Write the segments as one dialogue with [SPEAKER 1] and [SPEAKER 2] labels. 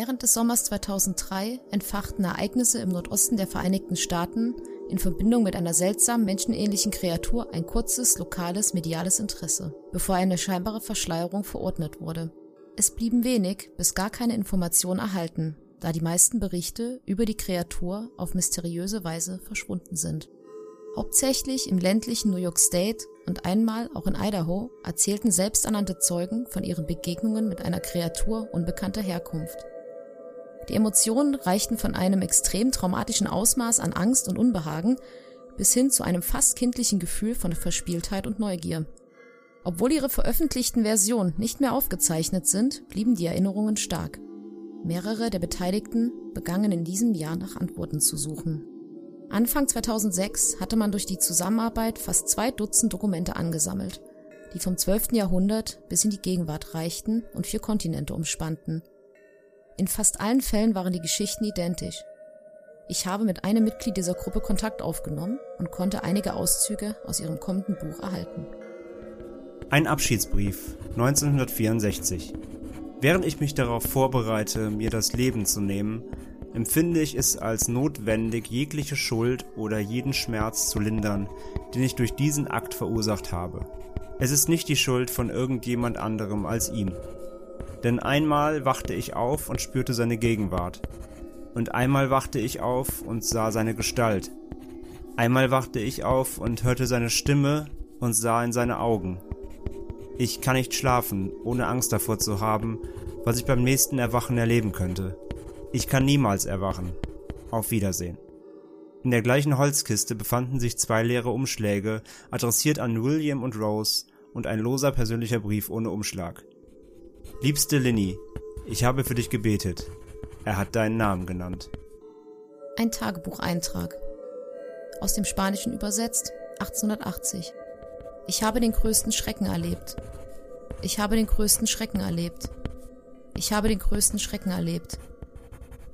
[SPEAKER 1] Während des Sommers 2003 entfachten Ereignisse im Nordosten der Vereinigten Staaten in Verbindung mit einer seltsamen menschenähnlichen Kreatur ein kurzes, lokales, mediales Interesse, bevor eine scheinbare Verschleierung verordnet wurde. Es blieben wenig bis gar keine Informationen erhalten, da die meisten Berichte über die Kreatur auf mysteriöse Weise verschwunden sind. Hauptsächlich im ländlichen New York State und einmal auch in Idaho erzählten selbsternannte Zeugen von ihren Begegnungen mit einer Kreatur unbekannter Herkunft. Die Emotionen reichten von einem extrem traumatischen Ausmaß an Angst und Unbehagen bis hin zu einem fast kindlichen Gefühl von Verspieltheit und Neugier. Obwohl ihre veröffentlichten Versionen nicht mehr aufgezeichnet sind, blieben die Erinnerungen stark. Mehrere der Beteiligten begannen in diesem Jahr nach Antworten zu suchen. Anfang 2006 hatte man durch die Zusammenarbeit fast zwei Dutzend Dokumente angesammelt, die vom 12. Jahrhundert bis in die Gegenwart reichten und vier Kontinente umspannten. In fast allen Fällen waren die Geschichten identisch. Ich habe mit einem Mitglied dieser Gruppe Kontakt aufgenommen und konnte einige Auszüge aus ihrem kommenden Buch erhalten.
[SPEAKER 2] Ein Abschiedsbrief 1964. Während ich mich darauf vorbereite, mir das Leben zu nehmen, empfinde ich es als notwendig, jegliche Schuld oder jeden Schmerz zu lindern, den ich durch diesen Akt verursacht habe. Es ist nicht die Schuld von irgendjemand anderem als ihm. Denn einmal wachte ich auf und spürte seine Gegenwart. Und einmal wachte ich auf und sah seine Gestalt. Einmal wachte ich auf und hörte seine Stimme und sah in seine Augen. Ich kann nicht schlafen, ohne Angst davor zu haben, was ich beim nächsten Erwachen erleben könnte. Ich kann niemals erwachen. Auf Wiedersehen. In der gleichen Holzkiste befanden sich zwei leere Umschläge, adressiert an William und Rose, und ein loser persönlicher Brief ohne Umschlag. Liebste Linny, ich habe für dich gebetet. Er hat deinen Namen genannt.
[SPEAKER 1] Ein Tagebucheintrag. Aus dem Spanischen übersetzt 1880. Ich habe den größten Schrecken erlebt. Ich habe den größten Schrecken erlebt. Ich habe den größten Schrecken erlebt.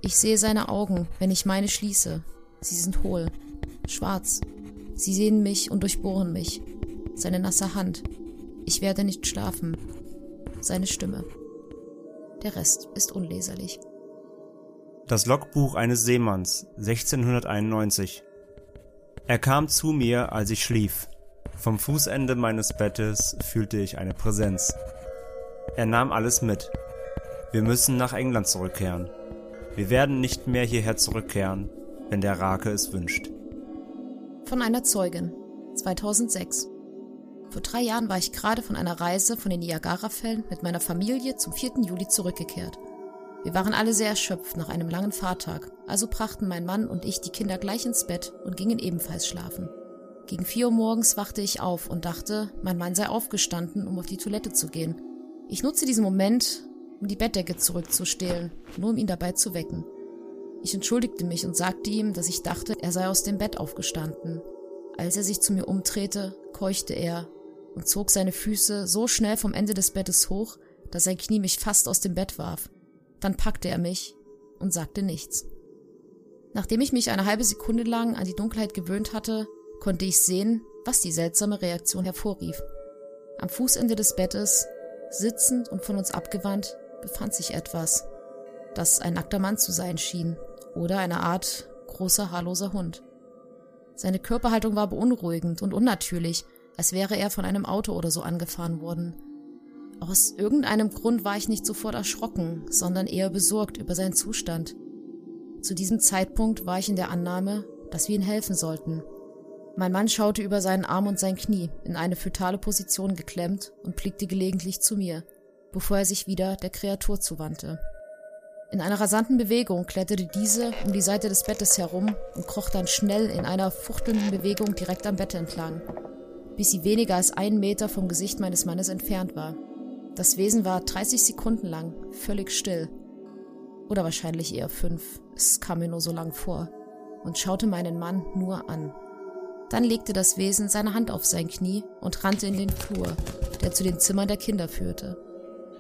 [SPEAKER 1] Ich sehe seine Augen, wenn ich meine schließe. Sie sind hohl, schwarz. Sie sehen mich und durchbohren mich. Seine nasse Hand. Ich werde nicht schlafen. Seine Stimme. Der Rest ist unleserlich.
[SPEAKER 2] Das Logbuch eines Seemanns 1691 Er kam zu mir, als ich schlief. Vom Fußende meines Bettes fühlte ich eine Präsenz. Er nahm alles mit. Wir müssen nach England zurückkehren. Wir werden nicht mehr hierher zurückkehren, wenn der Rake es wünscht.
[SPEAKER 1] Von einer Zeugin. 2006. Vor drei Jahren war ich gerade von einer Reise von den Niagarafällen mit meiner Familie zum 4. Juli zurückgekehrt. Wir waren alle sehr erschöpft nach einem langen Fahrtag, also brachten mein Mann und ich die Kinder gleich ins Bett und gingen ebenfalls schlafen. Gegen vier Uhr morgens wachte ich auf und dachte, mein Mann sei aufgestanden, um auf die Toilette zu gehen. Ich nutze diesen Moment, um die Bettdecke zurückzustehlen, nur um ihn dabei zu wecken. Ich entschuldigte mich und sagte ihm, dass ich dachte, er sei aus dem Bett aufgestanden. Als er sich zu mir umdrehte, keuchte er und zog seine Füße so schnell vom Ende des Bettes hoch, dass sein Knie mich fast aus dem Bett warf. Dann packte er mich und sagte nichts. Nachdem ich mich eine halbe Sekunde lang an die Dunkelheit gewöhnt hatte, konnte ich sehen, was die seltsame Reaktion hervorrief. Am Fußende des Bettes, sitzend und von uns abgewandt, befand sich etwas, das ein nackter Mann zu sein schien oder eine Art großer haarloser Hund. Seine Körperhaltung war beunruhigend und unnatürlich, als wäre er von einem Auto oder so angefahren worden. Aus irgendeinem Grund war ich nicht sofort erschrocken, sondern eher besorgt über seinen Zustand. Zu diesem Zeitpunkt war ich in der Annahme, dass wir ihm helfen sollten. Mein Mann schaute über seinen Arm und sein Knie, in eine fötale Position geklemmt und blickte gelegentlich zu mir, bevor er sich wieder der Kreatur zuwandte. In einer rasanten Bewegung kletterte diese um die Seite des Bettes herum und kroch dann schnell in einer fuchtelnden Bewegung direkt am Bett entlang, bis sie weniger als einen Meter vom Gesicht meines Mannes entfernt war. Das Wesen war 30 Sekunden lang völlig still. Oder wahrscheinlich eher fünf, es kam mir nur so lang vor, und schaute meinen Mann nur an. Dann legte das Wesen seine Hand auf sein Knie und rannte in den Flur, der zu den Zimmern der Kinder führte.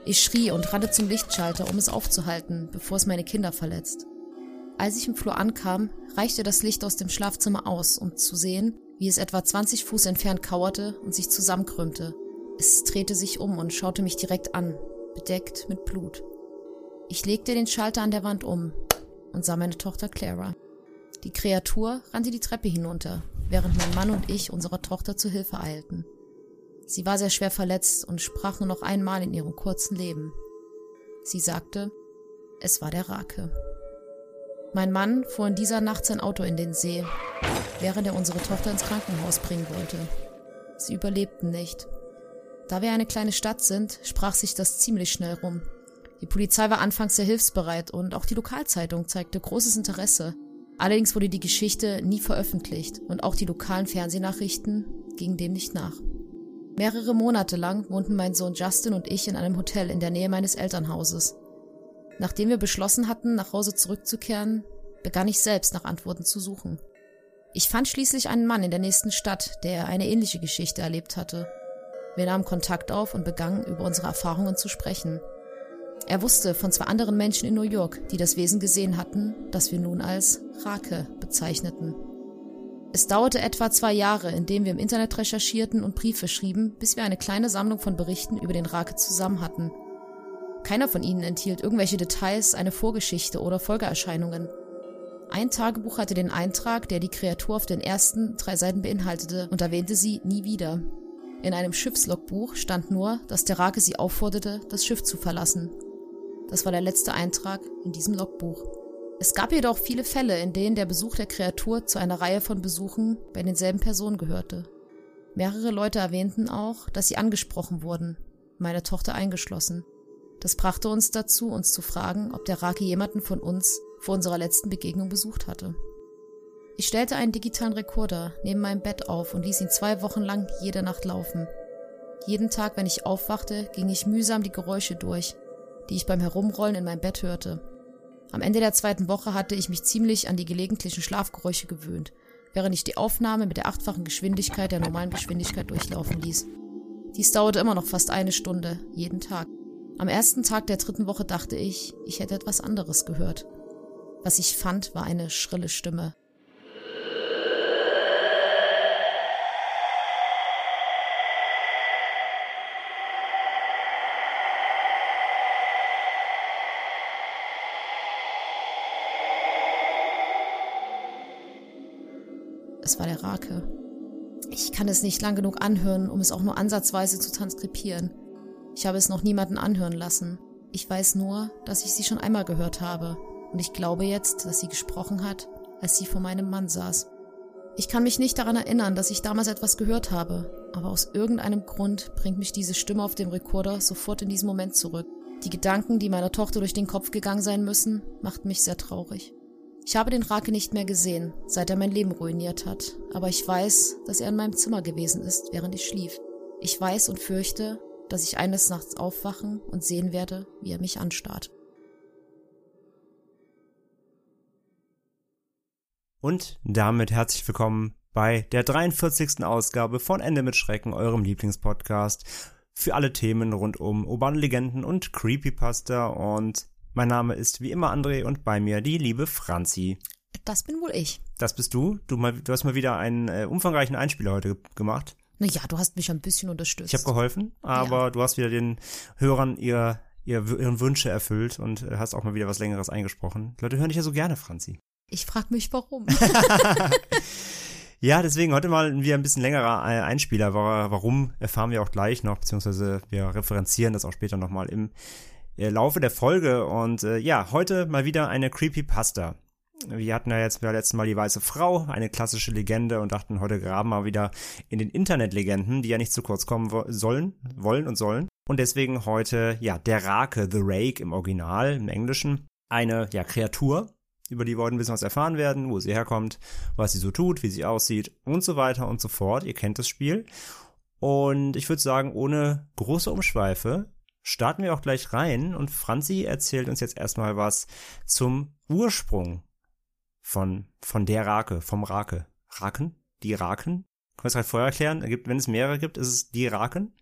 [SPEAKER 1] Ich schrie und rannte zum Lichtschalter, um es aufzuhalten, bevor es meine Kinder verletzt. Als ich im Flur ankam, reichte das Licht aus dem Schlafzimmer aus, um zu sehen, wie es etwa 20 Fuß entfernt kauerte und sich zusammenkrümmte. Es drehte sich um und schaute mich direkt an, bedeckt mit Blut. Ich legte den Schalter an der Wand um und sah meine Tochter Clara. Die Kreatur rannte die Treppe hinunter, während mein Mann und ich unserer Tochter zu Hilfe eilten. Sie war sehr schwer verletzt und sprach nur noch einmal in ihrem kurzen Leben. Sie sagte, es war der Rake. Mein Mann fuhr in dieser Nacht sein Auto in den See, während er unsere Tochter ins Krankenhaus bringen wollte. Sie überlebten nicht. Da wir eine kleine Stadt sind, sprach sich das ziemlich schnell rum. Die Polizei war anfangs sehr hilfsbereit und auch die Lokalzeitung zeigte großes Interesse. Allerdings wurde die Geschichte nie veröffentlicht und auch die lokalen Fernsehnachrichten gingen dem nicht nach. Mehrere Monate lang wohnten mein Sohn Justin und ich in einem Hotel in der Nähe meines Elternhauses. Nachdem wir beschlossen hatten, nach Hause zurückzukehren, begann ich selbst nach Antworten zu suchen. Ich fand schließlich einen Mann in der nächsten Stadt, der eine ähnliche Geschichte erlebt hatte. Wir nahmen Kontakt auf und begannen über unsere Erfahrungen zu sprechen. Er wusste von zwei anderen Menschen in New York, die das Wesen gesehen hatten, das wir nun als Rake bezeichneten. Es dauerte etwa zwei Jahre, indem wir im Internet recherchierten und Briefe schrieben, bis wir eine kleine Sammlung von Berichten über den Rake zusammen hatten. Keiner von ihnen enthielt irgendwelche Details, eine Vorgeschichte oder Folgeerscheinungen. Ein Tagebuch hatte den Eintrag, der die Kreatur auf den ersten drei Seiten beinhaltete, und erwähnte sie nie wieder. In einem Schiffslogbuch stand nur, dass der Rake sie aufforderte, das Schiff zu verlassen. Das war der letzte Eintrag in diesem Logbuch. Es gab jedoch viele Fälle, in denen der Besuch der Kreatur zu einer Reihe von Besuchen bei denselben Personen gehörte. Mehrere Leute erwähnten auch, dass sie angesprochen wurden, meine Tochter eingeschlossen. Das brachte uns dazu, uns zu fragen, ob der Raki jemanden von uns vor unserer letzten Begegnung besucht hatte. Ich stellte einen digitalen Rekorder neben meinem Bett auf und ließ ihn zwei Wochen lang jede Nacht laufen. Jeden Tag, wenn ich aufwachte, ging ich mühsam die Geräusche durch, die ich beim Herumrollen in meinem Bett hörte. Am Ende der zweiten Woche hatte ich mich ziemlich an die gelegentlichen Schlafgeräusche gewöhnt, während ich die Aufnahme mit der achtfachen Geschwindigkeit der normalen Geschwindigkeit durchlaufen ließ. Dies dauerte immer noch fast eine Stunde, jeden Tag. Am ersten Tag der dritten Woche dachte ich, ich hätte etwas anderes gehört. Was ich fand, war eine schrille Stimme. Es war der Rake. Ich kann es nicht lang genug anhören, um es auch nur ansatzweise zu transkribieren. Ich habe es noch niemanden anhören lassen. Ich weiß nur, dass ich sie schon einmal gehört habe. Und ich glaube jetzt, dass sie gesprochen hat, als sie vor meinem Mann saß. Ich kann mich nicht daran erinnern, dass ich damals etwas gehört habe, aber aus irgendeinem Grund bringt mich diese Stimme auf dem Rekorder sofort in diesen Moment zurück. Die Gedanken, die meiner Tochter durch den Kopf gegangen sein müssen, machten mich sehr traurig. Ich habe den Rake nicht mehr gesehen, seit er mein Leben ruiniert hat, aber ich weiß, dass er in meinem Zimmer gewesen ist, während ich schlief. Ich weiß und fürchte, dass ich eines Nachts aufwachen und sehen werde, wie er mich anstarrt.
[SPEAKER 2] Und damit herzlich willkommen bei der 43. Ausgabe von Ende mit Schrecken, eurem Lieblingspodcast für alle Themen rund um urbane Legenden und Creepypasta und mein Name ist wie immer André und bei mir die liebe Franzi.
[SPEAKER 1] Das bin wohl ich.
[SPEAKER 2] Das bist du. Du, mal, du hast mal wieder einen äh, umfangreichen Einspieler heute gemacht.
[SPEAKER 1] Naja, du hast mich ein bisschen unterstützt.
[SPEAKER 2] Ich habe geholfen, aber ja. du hast wieder den Hörern ihr, ihr, ihren Wünsche erfüllt und hast auch mal wieder was Längeres eingesprochen. Die Leute hören dich ja so gerne, Franzi.
[SPEAKER 1] Ich frage mich, warum.
[SPEAKER 2] ja, deswegen heute mal wieder ein bisschen längerer Einspieler. Warum erfahren wir auch gleich noch, beziehungsweise wir referenzieren das auch später nochmal im äh, Laufe der Folge. Und äh, ja, heute mal wieder eine Creepypasta. Wir hatten ja jetzt beim letzten Mal die Weiße Frau, eine klassische Legende und dachten, heute graben wir wieder in den Internetlegenden, die ja nicht zu kurz kommen sollen, wollen und sollen. Und deswegen heute, ja, der Rake, The Rake im Original, im Englischen. eine ja, Kreatur, über die wollen ein bisschen was erfahren werden, wo sie herkommt, was sie so tut, wie sie aussieht und so weiter und so fort. Ihr kennt das Spiel. Und ich würde sagen, ohne große Umschweife starten wir auch gleich rein und Franzi erzählt uns jetzt erstmal was zum Ursprung von, von der Rake, vom Rake. Raken? Die Raken? Können wir es halt vorher erklären? Wenn es mehrere gibt, ist es die Raken?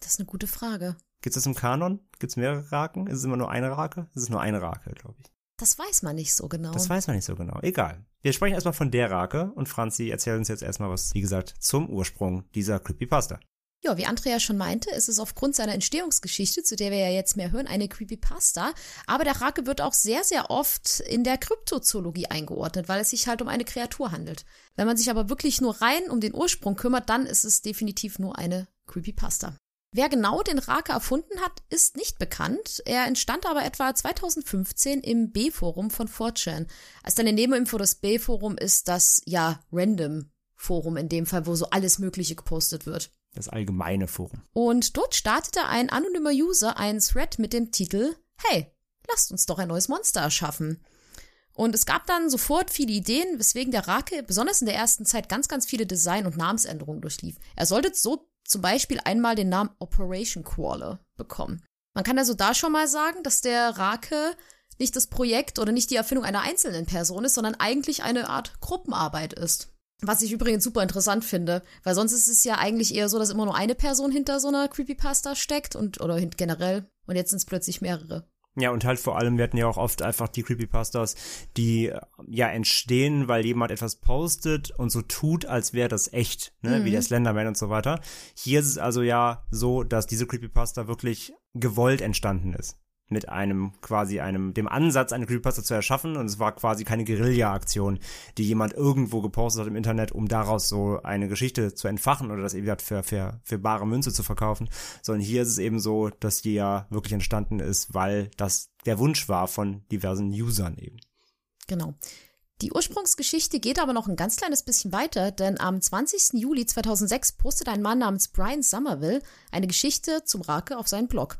[SPEAKER 1] Das ist eine gute Frage.
[SPEAKER 2] Gibt es das im Kanon? Gibt es mehrere Raken? Ist es immer nur eine Rake? Es ist nur eine Rake, glaube ich.
[SPEAKER 1] Das weiß man nicht so genau.
[SPEAKER 2] Das weiß man nicht so genau. Egal. Wir sprechen erstmal von der Rake und Franzi erzählt uns jetzt erstmal was, wie gesagt, zum Ursprung dieser Creepypasta.
[SPEAKER 1] Ja, wie Andrea schon meinte, ist es aufgrund seiner Entstehungsgeschichte, zu der wir ja jetzt mehr hören, eine Creepypasta. Aber der Rake wird auch sehr, sehr oft in der Kryptozoologie eingeordnet, weil es sich halt um eine Kreatur handelt. Wenn man sich aber wirklich nur rein um den Ursprung kümmert, dann ist es definitiv nur eine Creepypasta. Wer genau den Rake erfunden hat, ist nicht bekannt. Er entstand aber etwa 2015 im B-Forum von 4chan. Als eine Nebeninfo das B-Forum ist das, ja, Random-Forum in dem Fall, wo so alles Mögliche gepostet wird.
[SPEAKER 2] Das allgemeine Forum.
[SPEAKER 1] Und dort startete ein anonymer User einen Thread mit dem Titel Hey, lasst uns doch ein neues Monster erschaffen. Und es gab dann sofort viele Ideen, weswegen der Rake besonders in der ersten Zeit ganz, ganz viele Design- und Namensänderungen durchlief. Er sollte so zum Beispiel einmal den Namen Operation Crawler bekommen. Man kann also da schon mal sagen, dass der Rake nicht das Projekt oder nicht die Erfindung einer einzelnen Person ist, sondern eigentlich eine Art Gruppenarbeit ist. Was ich übrigens super interessant finde, weil sonst ist es ja eigentlich eher so, dass immer nur eine Person hinter so einer Creepypasta steckt und oder generell und jetzt sind es plötzlich mehrere.
[SPEAKER 2] Ja, und halt vor allem, wir hatten ja auch oft einfach die Creepypastas, die ja entstehen, weil jemand etwas postet und so tut, als wäre das echt, ne, mhm. wie der Slenderman und so weiter. Hier ist es also ja so, dass diese Creepypasta wirklich gewollt entstanden ist mit einem quasi einem dem Ansatz eine Creepypasta zu erschaffen und es war quasi keine Guerilla-Aktion, die jemand irgendwo gepostet hat im Internet, um daraus so eine Geschichte zu entfachen oder das eben für, für, für bare Münze zu verkaufen, sondern hier ist es eben so, dass die ja wirklich entstanden ist, weil das der Wunsch war von diversen Usern eben.
[SPEAKER 1] Genau. Die Ursprungsgeschichte geht aber noch ein ganz kleines bisschen weiter, denn am 20. Juli 2006 postet ein Mann namens Brian Somerville eine Geschichte zum Rake auf seinen Blog.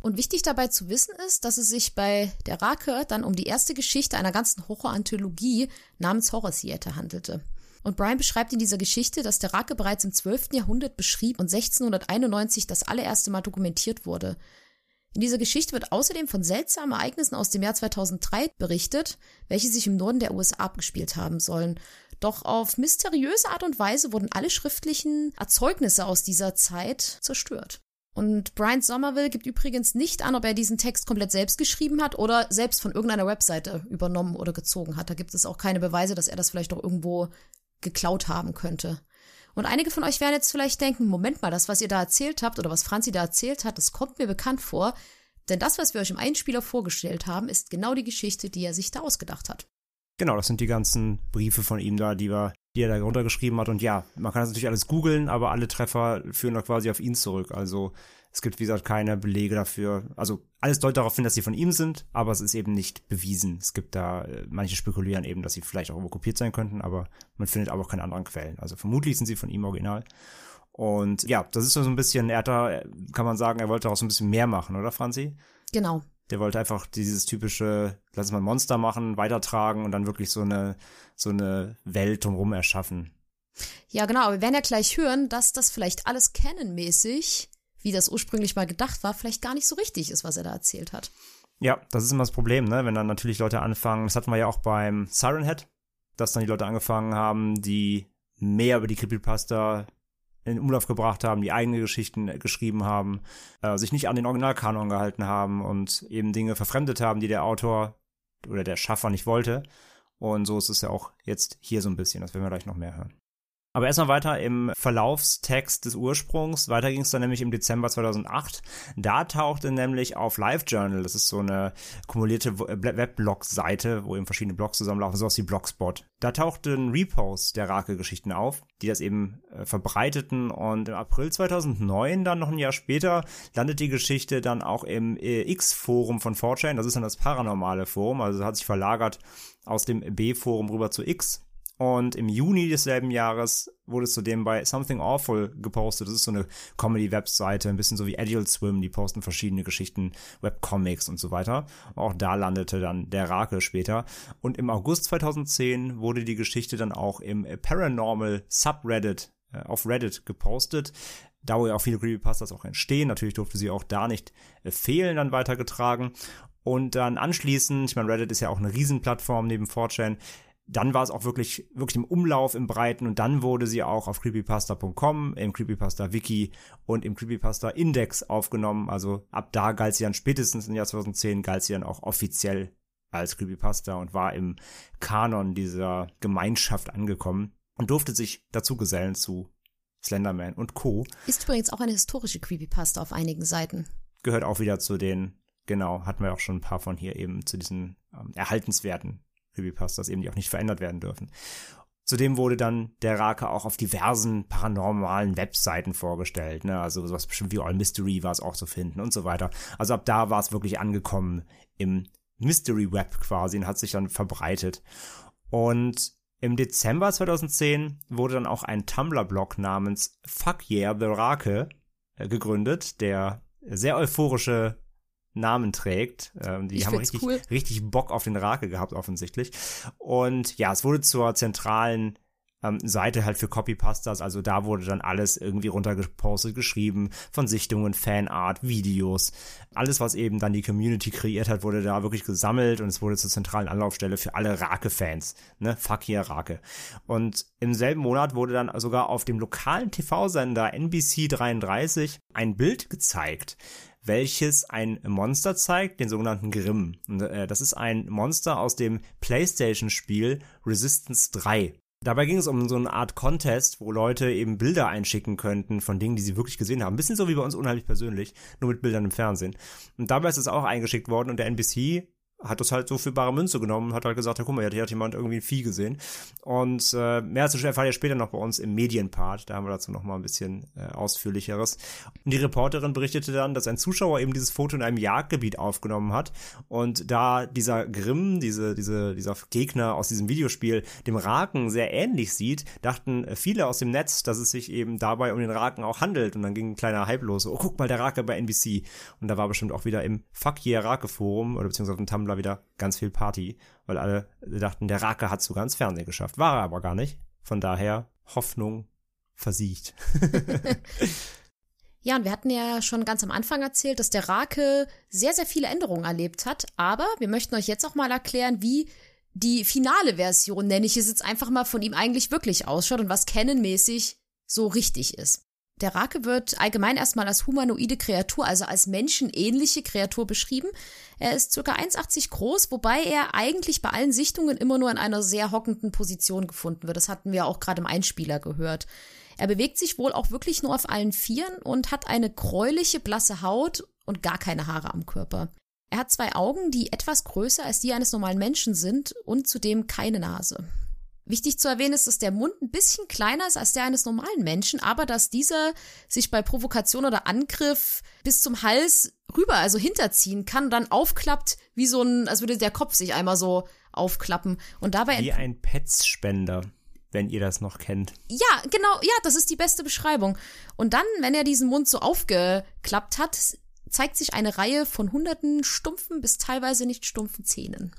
[SPEAKER 1] Und wichtig dabei zu wissen ist, dass es sich bei der Rake dann um die erste Geschichte einer ganzen Horror-Anthologie namens Horror Theater handelte. Und Brian beschreibt in dieser Geschichte, dass der Rake bereits im 12. Jahrhundert beschrieb und 1691 das allererste Mal dokumentiert wurde. In dieser Geschichte wird außerdem von seltsamen Ereignissen aus dem Jahr 2003 berichtet, welche sich im Norden der USA abgespielt haben sollen. Doch auf mysteriöse Art und Weise wurden alle schriftlichen Erzeugnisse aus dieser Zeit zerstört. Und Brian Somerville gibt übrigens nicht an, ob er diesen Text komplett selbst geschrieben hat oder selbst von irgendeiner Webseite übernommen oder gezogen hat. Da gibt es auch keine Beweise, dass er das vielleicht auch irgendwo geklaut haben könnte. Und einige von euch werden jetzt vielleicht denken, Moment mal, das, was ihr da erzählt habt oder was Franzi da erzählt hat, das kommt mir bekannt vor. Denn das, was wir euch im Einspieler vorgestellt haben, ist genau die Geschichte, die er sich da ausgedacht hat.
[SPEAKER 2] Genau, das sind die ganzen Briefe von ihm da, die, wir, die er da runtergeschrieben hat. Und ja, man kann das natürlich alles googeln, aber alle Treffer führen da quasi auf ihn zurück. Also es gibt, wie gesagt, keine Belege dafür. Also alles deutet darauf hin, dass sie von ihm sind, aber es ist eben nicht bewiesen. Es gibt da, äh, manche spekulieren eben, dass sie vielleicht auch irgendwo kopiert sein könnten, aber man findet aber auch keine anderen Quellen. Also vermutlich sind sie von ihm original. Und ja, das ist so ein bisschen, er hat da, kann man sagen, er wollte auch so ein bisschen mehr machen, oder Franzi?
[SPEAKER 1] Genau.
[SPEAKER 2] Der wollte einfach dieses typische, lass uns mal Monster machen, weitertragen und dann wirklich so eine, so eine Welt drumherum erschaffen.
[SPEAKER 1] Ja, genau. Wir werden ja gleich hören, dass das vielleicht alles canonmäßig wie das ursprünglich mal gedacht war, vielleicht gar nicht so richtig ist, was er da erzählt hat.
[SPEAKER 2] Ja, das ist immer das Problem, ne? Wenn dann natürlich Leute anfangen, das hatten wir ja auch beim Siren Head, dass dann die Leute angefangen haben, die mehr über die Creepypasta in Umlauf gebracht haben, die eigene Geschichten geschrieben haben, äh, sich nicht an den Originalkanon gehalten haben und eben Dinge verfremdet haben, die der Autor oder der Schaffer nicht wollte. Und so ist es ja auch jetzt hier so ein bisschen, das werden wir gleich noch mehr hören. Aber erstmal weiter im Verlaufstext des Ursprungs. Weiter ging es dann nämlich im Dezember 2008. Da tauchte nämlich auf LiveJournal, das ist so eine kumulierte äh, Weblog-Seite, wo eben verschiedene Blogs zusammenlaufen, sowas wie Blogspot. Da tauchten Reposts der Rake-Geschichten auf, die das eben äh, verbreiteten und im April 2009, dann noch ein Jahr später, landet die Geschichte dann auch im äh, X-Forum von 4chan. Das ist dann das paranormale Forum, also hat sich verlagert aus dem B-Forum rüber zu X und im Juni desselben Jahres wurde es zudem bei Something Awful gepostet. Das ist so eine Comedy-Webseite, ein bisschen so wie Adult Swim, die posten verschiedene Geschichten, Webcomics und so weiter. Auch da landete dann der Rake später. Und im August 2010 wurde die Geschichte dann auch im Paranormal Subreddit äh, auf Reddit gepostet da wo ja auch viele Creepypastas auch entstehen. Natürlich durfte sie auch da nicht äh, fehlen, dann weitergetragen. Und dann anschließend, ich meine, Reddit ist ja auch eine Riesenplattform neben 4chan, dann war es auch wirklich, wirklich im Umlauf im Breiten und dann wurde sie auch auf creepypasta.com, im Creepypasta Wiki und im Creepypasta Index aufgenommen. Also ab da galt sie dann spätestens im Jahr 2010 galt sie dann auch offiziell als Creepypasta und war im Kanon dieser Gemeinschaft angekommen und durfte sich dazu gesellen zu Slenderman und Co.
[SPEAKER 1] Ist übrigens auch eine historische Creepypasta auf einigen Seiten.
[SPEAKER 2] Gehört auch wieder zu den, genau, hatten wir auch schon ein paar von hier eben zu diesen ähm, erhaltenswerten Creepypastas eben, die auch nicht verändert werden dürfen. Zudem wurde dann der Rake auch auf diversen paranormalen Webseiten vorgestellt, ne? Also sowas bestimmt wie All Mystery war es auch zu finden und so weiter. Also ab da war es wirklich angekommen im Mystery Web quasi und hat sich dann verbreitet. Und im Dezember 2010 wurde dann auch ein Tumblr-Blog namens Fuck Yeah the Rake äh, gegründet, der sehr euphorische Namen trägt. Ähm, die
[SPEAKER 1] Ich
[SPEAKER 2] haben richtig,
[SPEAKER 1] cool.
[SPEAKER 2] richtig Bock auf den Rake gehabt, offensichtlich. Und ja, es wurde zur zentralen ähm, Seite halt für Copypastas, also da wurde dann alles irgendwie runtergepostet, geschrieben, von Sichtungen, Fanart, Videos, alles, was eben dann die Community kreiert hat, wurde da wirklich gesammelt und es wurde zur zentralen Anlaufstelle für alle Rake-Fans, ne, fuck hier Rake. Und im selben Monat wurde dann sogar auf dem lokalen TV-Sender NBC 33 ein Bild gezeigt, welches ein Monster zeigt, den sogenannten Grimm. Und, äh, das ist ein Monster aus dem PlayStation-Spiel Resistance 3. Dabei ging es um so eine Art Contest, wo Leute eben Bilder einschicken könnten von Dingen, die sie wirklich gesehen haben. Ein bisschen so wie bei uns unheimlich persönlich, nur mit Bildern im Fernsehen. Und dabei ist es auch eingeschickt worden und der NBC hat das halt so für bare Münze genommen, hat halt gesagt, ja, guck mal, hier hat jemand irgendwie ein Vieh gesehen. Und äh, mehr dazu erfahrt ihr später noch bei uns im Medienpart, da haben wir dazu noch mal ein bisschen äh, ausführlicheres. Und die Reporterin berichtete dann, dass ein Zuschauer eben dieses Foto in einem Jagdgebiet aufgenommen hat und da dieser Grimm, diese, diese, dieser Gegner aus diesem Videospiel dem Raken sehr ähnlich sieht, dachten äh, viele aus dem Netz, dass es sich eben dabei um den Raken auch handelt und dann ging ein kleiner Hype los, oh, guck mal, der Rake bei NBC. Und da war bestimmt auch wieder im Fuck Yeah Rake Forum oder beziehungsweise auf dem Tumblr wieder ganz viel Party, weil alle dachten, der Rake hat sogar ins Fernsehen geschafft. War er aber gar nicht. Von daher Hoffnung versiegt.
[SPEAKER 1] Ja, und wir hatten ja schon ganz am Anfang erzählt, dass der Rake sehr, sehr viele Änderungen erlebt hat. Aber wir möchten euch jetzt auch mal erklären, wie die finale Version, nenne ich es jetzt einfach mal, von ihm eigentlich wirklich ausschaut und was canonmäßig so richtig ist. Der Rake wird allgemein erstmal als humanoide Kreatur, also als menschenähnliche Kreatur beschrieben. Er ist ca. 1,80 groß, wobei er eigentlich bei allen Sichtungen immer nur in einer sehr hockenden Position gefunden wird. Das hatten wir auch gerade im Einspieler gehört. Er bewegt sich wohl auch wirklich nur auf allen Vieren und hat eine gräuliche, blasse Haut und gar keine Haare am Körper. Er hat zwei Augen, die etwas größer als die eines normalen Menschen sind und zudem keine Nase. Wichtig zu erwähnen ist, dass der Mund ein bisschen kleiner ist als der eines normalen Menschen, aber dass dieser sich bei Provokation oder Angriff bis zum Hals rüber, also hinterziehen kann, und dann aufklappt, wie so ein, als würde der Kopf sich einmal so aufklappen. Und dabei
[SPEAKER 2] Wie ein Petsspender, wenn ihr das noch kennt.
[SPEAKER 1] Ja, genau, ja, das ist die beste Beschreibung. Und dann, wenn er diesen Mund so aufgeklappt hat, zeigt sich eine Reihe von hunderten stumpfen bis teilweise nicht stumpfen Zähnen.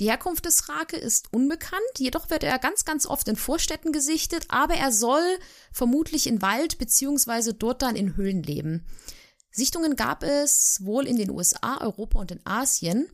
[SPEAKER 1] Die Herkunft des Rake ist unbekannt, jedoch wird er ganz, ganz oft in Vorstädten gesichtet, aber er soll vermutlich in Wald beziehungsweise dort dann in Höhlen leben. Sichtungen gab es wohl in den USA, Europa und in Asien.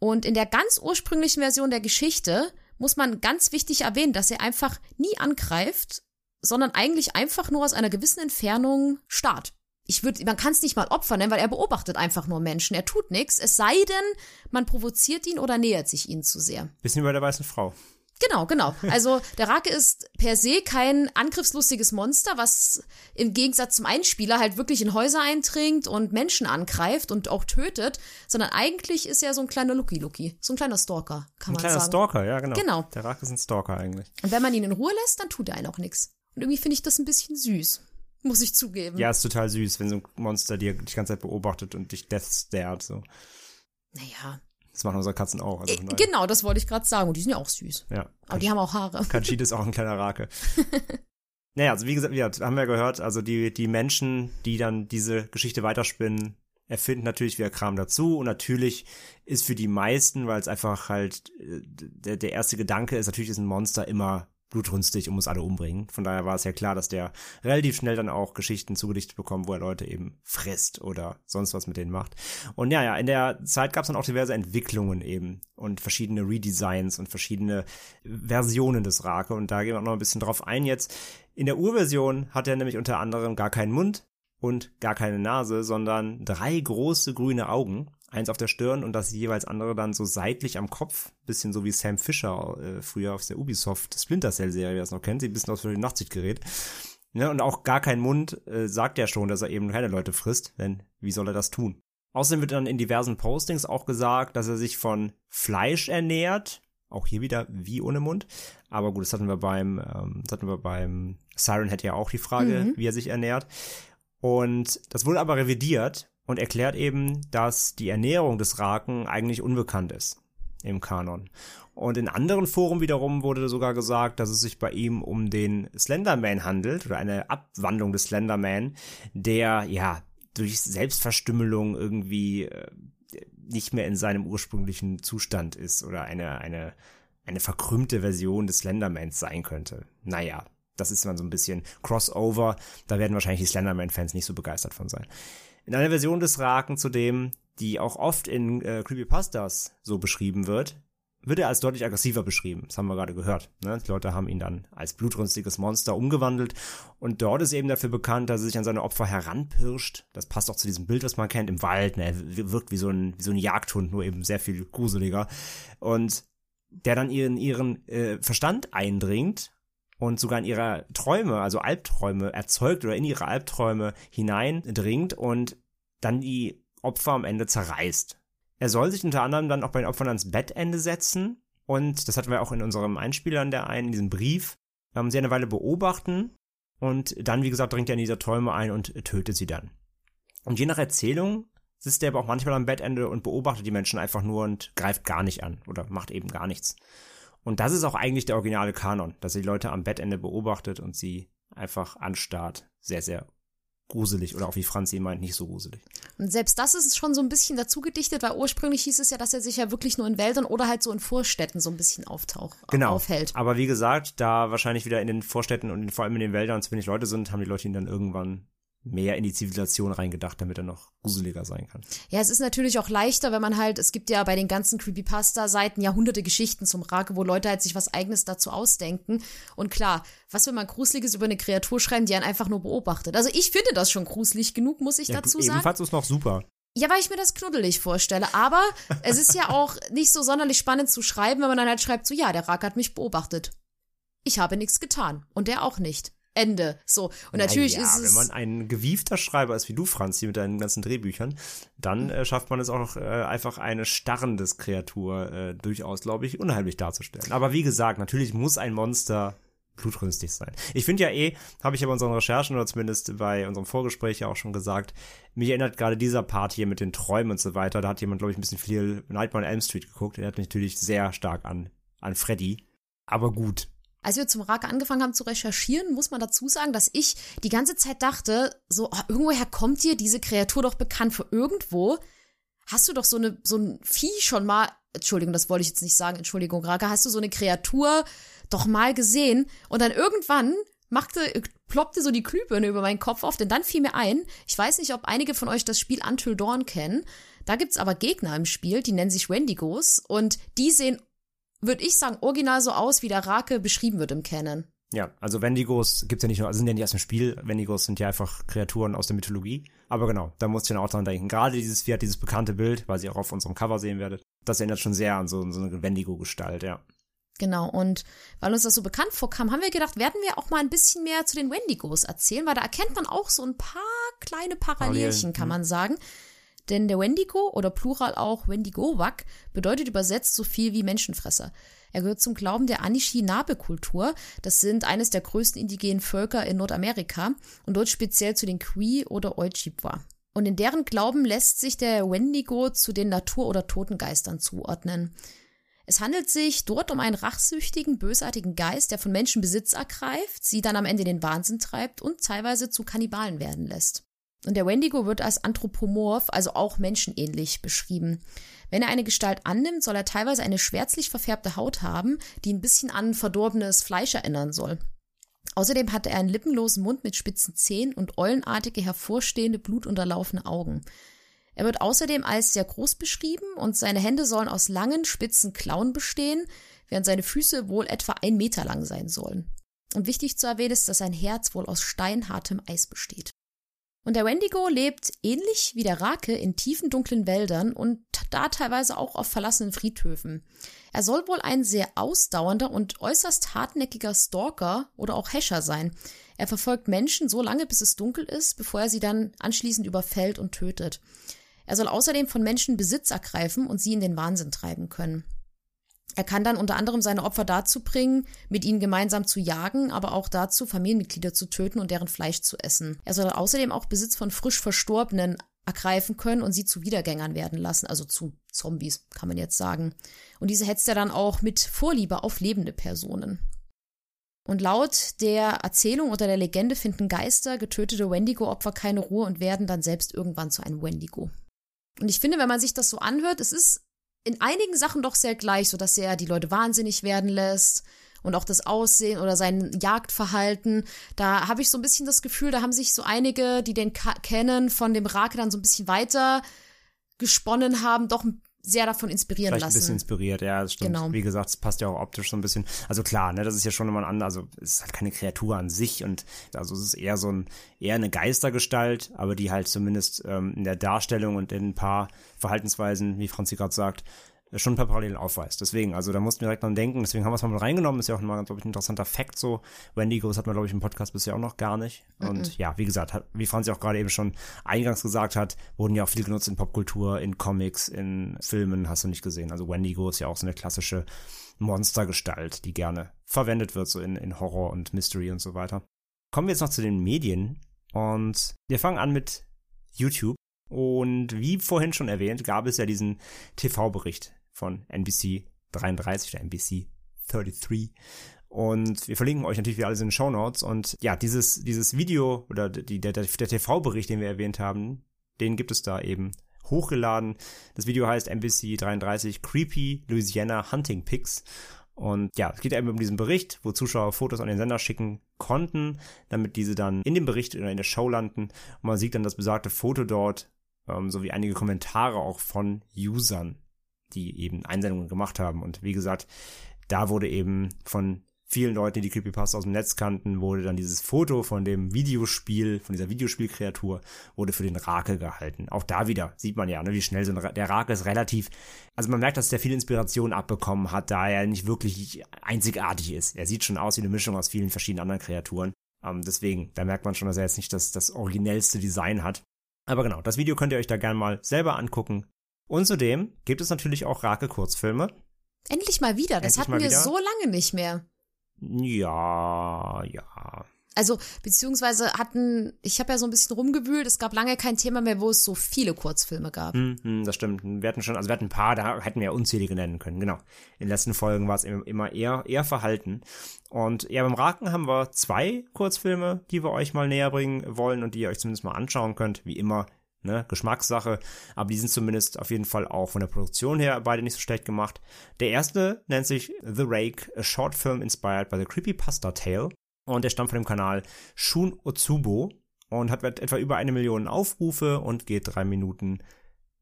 [SPEAKER 1] Und in der ganz ursprünglichen Version der Geschichte muss man ganz wichtig erwähnen, dass er einfach nie angreift, sondern eigentlich einfach nur aus einer gewissen Entfernung starrt. Ich würde, man kann es nicht mal Opfer nennen, weil er beobachtet einfach nur Menschen. Er tut nichts, es sei denn, man provoziert ihn oder nähert sich ihnen zu sehr.
[SPEAKER 2] Bisschen wie bei der weißen Frau.
[SPEAKER 1] Genau, genau. Also der Rake ist per se kein angriffslustiges Monster, was im Gegensatz zum Einspieler halt wirklich in Häuser eindringt und Menschen angreift und auch tötet, sondern eigentlich ist er so ein kleiner Lucky-Lucky, so ein kleiner Stalker, kann
[SPEAKER 2] Ein
[SPEAKER 1] man
[SPEAKER 2] kleiner
[SPEAKER 1] sagen.
[SPEAKER 2] Stalker, ja, genau.
[SPEAKER 1] Genau.
[SPEAKER 2] Der Rake ist ein Stalker eigentlich.
[SPEAKER 1] Und wenn man ihn in Ruhe lässt, dann tut er einen auch nichts. Und irgendwie finde ich das ein bisschen süß, muss ich zugeben.
[SPEAKER 2] Ja, ist total süß, wenn so ein Monster dir die ganze Zeit beobachtet und dich death stared, so.
[SPEAKER 1] Naja.
[SPEAKER 2] Das machen unsere Katzen auch. Also
[SPEAKER 1] Äh,
[SPEAKER 2] von daher.
[SPEAKER 1] genau, das wollte ich gerade sagen. Und die sind ja auch süß.
[SPEAKER 2] Ja.
[SPEAKER 1] Aber die haben auch Haare.
[SPEAKER 2] Kanchid ist auch ein kleiner Rake. Naja, also wie gesagt, ja, haben wir gehört, also die, die Menschen, die dann diese Geschichte weiterspinnen, erfinden natürlich wieder Kram dazu und natürlich ist für die meisten, weil es einfach halt äh, der, der erste Gedanke ist, natürlich ist ein Monster immer blutrünstig und muss alle umbringen. Von daher war es ja klar, dass der relativ schnell dann auch Geschichten zugedichtet bekommt, wo er Leute eben frisst oder sonst was mit denen macht. Und ja, ja, in der Zeit gab es dann auch diverse Entwicklungen eben und verschiedene Redesigns und verschiedene Versionen des Rake und da gehen wir auch noch ein bisschen drauf ein jetzt. In der Urversion hat er nämlich unter anderem gar keinen Mund und gar keine Nase, sondern drei große grüne Augen eins auf der Stirn und das jeweils andere dann so seitlich am Kopf, bisschen so wie Sam Fisher äh, früher auf der Ubisoft Splinter Cell Serie, wer das noch kennt, sieht ein bisschen aus wie ein Nachtsichtgerät. Ja, und auch gar kein Mund äh, sagt ja schon, dass er eben keine Leute frisst, denn wie soll er das tun? Außerdem wird dann in diversen Postings auch gesagt, dass er sich von Fleisch ernährt. Auch hier wieder wie ohne Mund. Aber gut, das hatten wir beim, ähm, das hatten wir beim Siren Head ja auch die Frage, mhm. wie er sich ernährt. Und das wurde aber revidiert und erklärt eben, dass die Ernährung des Raken eigentlich unbekannt ist im Kanon. Und in anderen Foren wiederum wurde sogar gesagt, dass es sich bei ihm um den Slenderman handelt oder eine Abwandlung des Slenderman, der ja durch Selbstverstümmelung irgendwie äh, nicht mehr in seinem ursprünglichen Zustand ist oder eine, eine, eine verkrümmte Version des Slendermans sein könnte. Naja, das ist dann so ein bisschen Crossover. Da werden wahrscheinlich die Slenderman-Fans nicht so begeistert von sein. In einer Version des Raken zudem, die auch oft in äh, Creepypastas so beschrieben wird, wird er als deutlich aggressiver beschrieben. Das haben wir gerade gehört. Ne? Die Leute haben ihn dann als blutrünstiges Monster umgewandelt. Und dort ist eben dafür bekannt, dass er sich an seine Opfer heranpirscht. Das passt auch zu diesem Bild, was man kennt im Wald. Ne? Er wirkt wie so, ein, wie so ein Jagdhund, nur eben sehr viel gruseliger. Und der dann ihren, ihren äh, Verstand eindringt und sogar in ihre Träume, also Albträume erzeugt oder in ihre Albträume hineindringt und dann die Opfer am Ende zerreißt. Er soll sich unter anderem dann auch bei den Opfern ans Bettende setzen und das hatten wir auch in unserem Einspieler in der einen, in diesem Brief, ähm, sie eine Weile beobachten und dann, wie gesagt, dringt er in diese Träume ein und tötet sie dann. Und je nach Erzählung sitzt er aber auch manchmal am Bettende und beobachtet die Menschen einfach nur und greift gar nicht an oder macht eben gar nichts. Und das ist auch eigentlich der originale Kanon, dass er die Leute am Bettende beobachtet und sie einfach anstarrt. Sehr, sehr gruselig oder auch wie Franzi meint, nicht so gruselig.
[SPEAKER 1] Und selbst das ist schon so ein bisschen dazu gedichtet, weil ursprünglich hieß es ja, dass er sich ja wirklich nur in Wäldern oder halt so in Vorstädten so ein bisschen auftaucht,
[SPEAKER 2] genau.
[SPEAKER 1] aufhält.
[SPEAKER 2] Aber wie gesagt, da wahrscheinlich wieder in den Vorstädten und vor allem in den Wäldern zu wenig Leute sind, haben die Leute ihn dann irgendwann mehr in die Zivilisation reingedacht, damit er noch gruseliger sein kann.
[SPEAKER 1] Ja, es ist natürlich auch leichter, wenn man halt, es gibt ja bei den ganzen Creepypasta-Seiten ja hunderte Geschichten zum Rake, wo Leute halt sich was eigenes dazu ausdenken. Und klar, was will man Gruseliges über eine Kreatur schreiben, die einen einfach nur beobachtet? Also ich finde das schon gruselig genug, muss ich ja, dazu sagen.
[SPEAKER 2] Ebenfalls ist noch super.
[SPEAKER 1] Ja, weil ich mir das knuddelig vorstelle. Aber es ist ja auch nicht so sonderlich spannend zu schreiben, wenn man dann halt schreibt, so ja, der Rake hat mich beobachtet. Ich habe nichts getan. Und der auch nicht. Ende. So. Und natürlich
[SPEAKER 2] ja,
[SPEAKER 1] ist es.
[SPEAKER 2] Wenn man ein gewiefter Schreiber ist wie du, Franzi, mit deinen ganzen Drehbüchern, dann äh, schafft man es auch äh, einfach eine starrendes Kreatur äh, durchaus, glaube ich, unheimlich darzustellen. Aber wie gesagt, natürlich muss ein Monster blutrünstig sein. Ich finde ja eh, habe ich ja bei unseren Recherchen oder zumindest bei unserem Vorgespräch ja auch schon gesagt, mich erinnert gerade dieser Part hier mit den Träumen und so weiter. Da hat jemand, glaube ich, ein bisschen viel Nightmare on Elm Street geguckt. Der hat mich natürlich sehr stark an, an Freddy. Aber gut,
[SPEAKER 1] als wir zum Rake angefangen haben zu recherchieren, muss man dazu sagen, dass ich die ganze Zeit dachte, so, oh, irgendwoher kommt dir diese Kreatur doch bekannt für irgendwo. Hast du doch so eine, so ein Vieh schon mal, Entschuldigung, das wollte ich jetzt nicht sagen, Entschuldigung, Rake, hast du so eine Kreatur doch mal gesehen? Und dann irgendwann machte, ploppte so die Glühbirne über meinen Kopf auf, denn dann fiel mir ein, ich weiß nicht, ob einige von euch das Spiel Until Dawn kennen. Da gibt's aber Gegner im Spiel, die nennen sich Wendigos und die sehen würde ich sagen, original so aus, wie der Rake beschrieben wird im Canon.
[SPEAKER 2] Ja, also Wendigos gibt's ja nicht nur, also sind ja nicht aus dem Spiel, Wendigos sind ja einfach Kreaturen aus der Mythologie. Aber genau, da muss ich dann auch dran denken. Gerade dieses, wie hat dieses bekannte Bild, weil ihr auch auf unserem Cover sehen werdet, das erinnert schon sehr an so, so eine Wendigo-Gestalt, ja.
[SPEAKER 1] Genau, und weil uns das so bekannt vorkam, haben wir gedacht, werden wir auch mal ein bisschen mehr zu den Wendigos erzählen, weil da erkennt man auch so ein paar kleine Parallelchen, kann mhm. man sagen. Denn der Wendigo oder plural auch Wendigowak bedeutet übersetzt so viel wie Menschenfresser. Er gehört zum Glauben der Anishinaabe-Kultur. Das sind eines der größten indigenen Völker in Nordamerika und dort speziell zu den Cree oder Ojibwa. Und in deren Glauben lässt sich der Wendigo zu den Natur- oder Totengeistern zuordnen. Es handelt sich dort um einen rachsüchtigen, bösartigen Geist, der von Menschen Besitz ergreift, sie dann am Ende in den Wahnsinn treibt und teilweise zu Kannibalen werden lässt. Und der Wendigo wird als anthropomorph, also auch menschenähnlich, beschrieben. Wenn er eine Gestalt annimmt, soll er teilweise eine schwärzlich verfärbte Haut haben, die ein bisschen an verdorbenes Fleisch erinnern soll. Außerdem hatte er einen lippenlosen Mund mit spitzen Zähnen und eulenartige, hervorstehende, blutunterlaufene Augen. Er wird außerdem als sehr groß beschrieben und seine Hände sollen aus langen, spitzen Klauen bestehen, während seine Füße wohl etwa ein Meter lang sein sollen. Und wichtig zu erwähnen ist, dass sein Herz wohl aus steinhartem Eis besteht. Und der Wendigo lebt ähnlich wie der Rake in tiefen dunklen Wäldern und da teilweise auch auf verlassenen Friedhöfen. Er soll wohl ein sehr ausdauernder und äußerst hartnäckiger Stalker oder auch Häscher sein. Er verfolgt Menschen so lange, bis es dunkel ist, bevor er sie dann anschließend überfällt und tötet. Er soll außerdem von Menschen Besitz ergreifen und sie in den Wahnsinn treiben können. Er kann dann unter anderem seine Opfer dazu bringen, mit ihnen gemeinsam zu jagen, aber auch dazu, Familienmitglieder zu töten und deren Fleisch zu essen. Er soll außerdem auch Besitz von frisch Verstorbenen ergreifen können und sie zu Wiedergängern werden lassen, also zu Zombies, kann man jetzt sagen. Und diese hetzt er dann auch mit Vorliebe auf lebende Personen. Und laut der Erzählung oder der Legende finden Geister getötete Wendigo-Opfer keine Ruhe und werden dann selbst irgendwann zu einem Wendigo. Und ich finde, wenn man sich das so anhört, es ist in einigen Sachen doch sehr gleich, so dass er die Leute wahnsinnig werden lässt und auch das Aussehen oder sein Jagdverhalten. Da habe ich so ein bisschen das Gefühl, da haben sich so einige, die den kennen, von dem Rake dann so ein bisschen weiter gesponnen haben, doch sehr davon inspirieren
[SPEAKER 2] Vielleicht
[SPEAKER 1] lassen.
[SPEAKER 2] ein bisschen inspiriert, ja, das stimmt.
[SPEAKER 1] Genau.
[SPEAKER 2] Wie gesagt, es passt ja auch optisch so ein bisschen. Also klar, ne, das ist ja schon immer ein anderer, also es ist halt keine Kreatur an sich und also es ist eher so ein, eher eine Geistergestalt, aber die halt zumindest ähm, in der Darstellung und in ein paar Verhaltensweisen, wie Franzi gerade sagt, schon ein paar Parallelen aufweist. Deswegen, also da mussten wir direkt dran denken, deswegen haben wir es mal mit reingenommen, ist ja auch mal, glaube ich, ein interessanter Fakt so. Wendigos hat man, glaube ich, im Podcast bisher auch noch gar nicht. Und
[SPEAKER 1] Mhm.
[SPEAKER 2] ja, wie gesagt, hat, wie Franzi auch gerade eben schon eingangs gesagt hat, wurden ja auch viel genutzt in Popkultur, in Comics, in Filmen, hast du nicht gesehen. Also Wendigo ist ja auch so eine klassische Monstergestalt, die gerne verwendet wird, so in, in Horror und Mystery und so weiter. Kommen wir jetzt noch zu den Medien und wir fangen an mit YouTube. Und wie vorhin schon erwähnt, gab es ja diesen TV-Bericht von NBC 33 oder NBC 33. Und wir verlinken euch natürlich wie alles in den Show Notes. Und ja, dieses, dieses Video oder die, der, der, der TV-Bericht, den wir erwähnt haben, den gibt es da eben hochgeladen. Das Video heißt NBC 33 Creepy Louisiana Hunting Pics. Und ja, es geht eben um diesen Bericht, wo Zuschauer Fotos an den Sender schicken konnten, damit diese dann in dem Bericht oder in der Show landen. Und man sieht dann das besagte Foto dort, ähm, sowie einige Kommentare auch von Usern, die eben Einsendungen gemacht haben. Und wie gesagt, da wurde eben von vielen Leuten, die die Creepypasta aus dem Netz kannten, wurde dann dieses Foto von dem Videospiel, von dieser Videospielkreatur, wurde für den Rake gehalten. Auch da wieder sieht man ja, ne, wie schnell so ein Ra der Rake ist relativ, also man merkt, dass der viel Inspiration abbekommen hat, da er nicht wirklich einzigartig ist. Er sieht schon aus wie eine Mischung aus vielen verschiedenen anderen Kreaturen. Ähm, deswegen, da merkt man schon, dass er jetzt nicht das, das originellste Design hat. Aber genau, das Video könnt ihr euch da gerne mal selber angucken. Und zudem gibt es natürlich auch Rake-Kurzfilme.
[SPEAKER 1] Endlich mal wieder, das
[SPEAKER 2] Endlich
[SPEAKER 1] hatten wir
[SPEAKER 2] wieder.
[SPEAKER 1] so lange nicht mehr.
[SPEAKER 2] Ja, ja.
[SPEAKER 1] Also, beziehungsweise hatten, ich habe ja so ein bisschen rumgewühlt, es gab lange kein Thema mehr, wo es so viele Kurzfilme gab.
[SPEAKER 2] Hm, hm, das stimmt. Wir hatten schon, also wir hatten ein paar, da hätten wir ja unzählige nennen können, genau. In den letzten Folgen war es im- immer eher, eher verhalten. Und ja, beim Raken haben wir zwei Kurzfilme, die wir euch mal näher bringen wollen und die ihr euch zumindest mal anschauen könnt. Wie immer, ne, Geschmackssache. Aber die sind zumindest auf jeden Fall auch von der Produktion her beide nicht so schlecht gemacht. Der erste nennt sich The Rake, a short film inspired by the Creepypasta Tale. Und der stammt von dem Kanal Shun Otsubo und hat etwa über eine Million Aufrufe und geht drei Minuten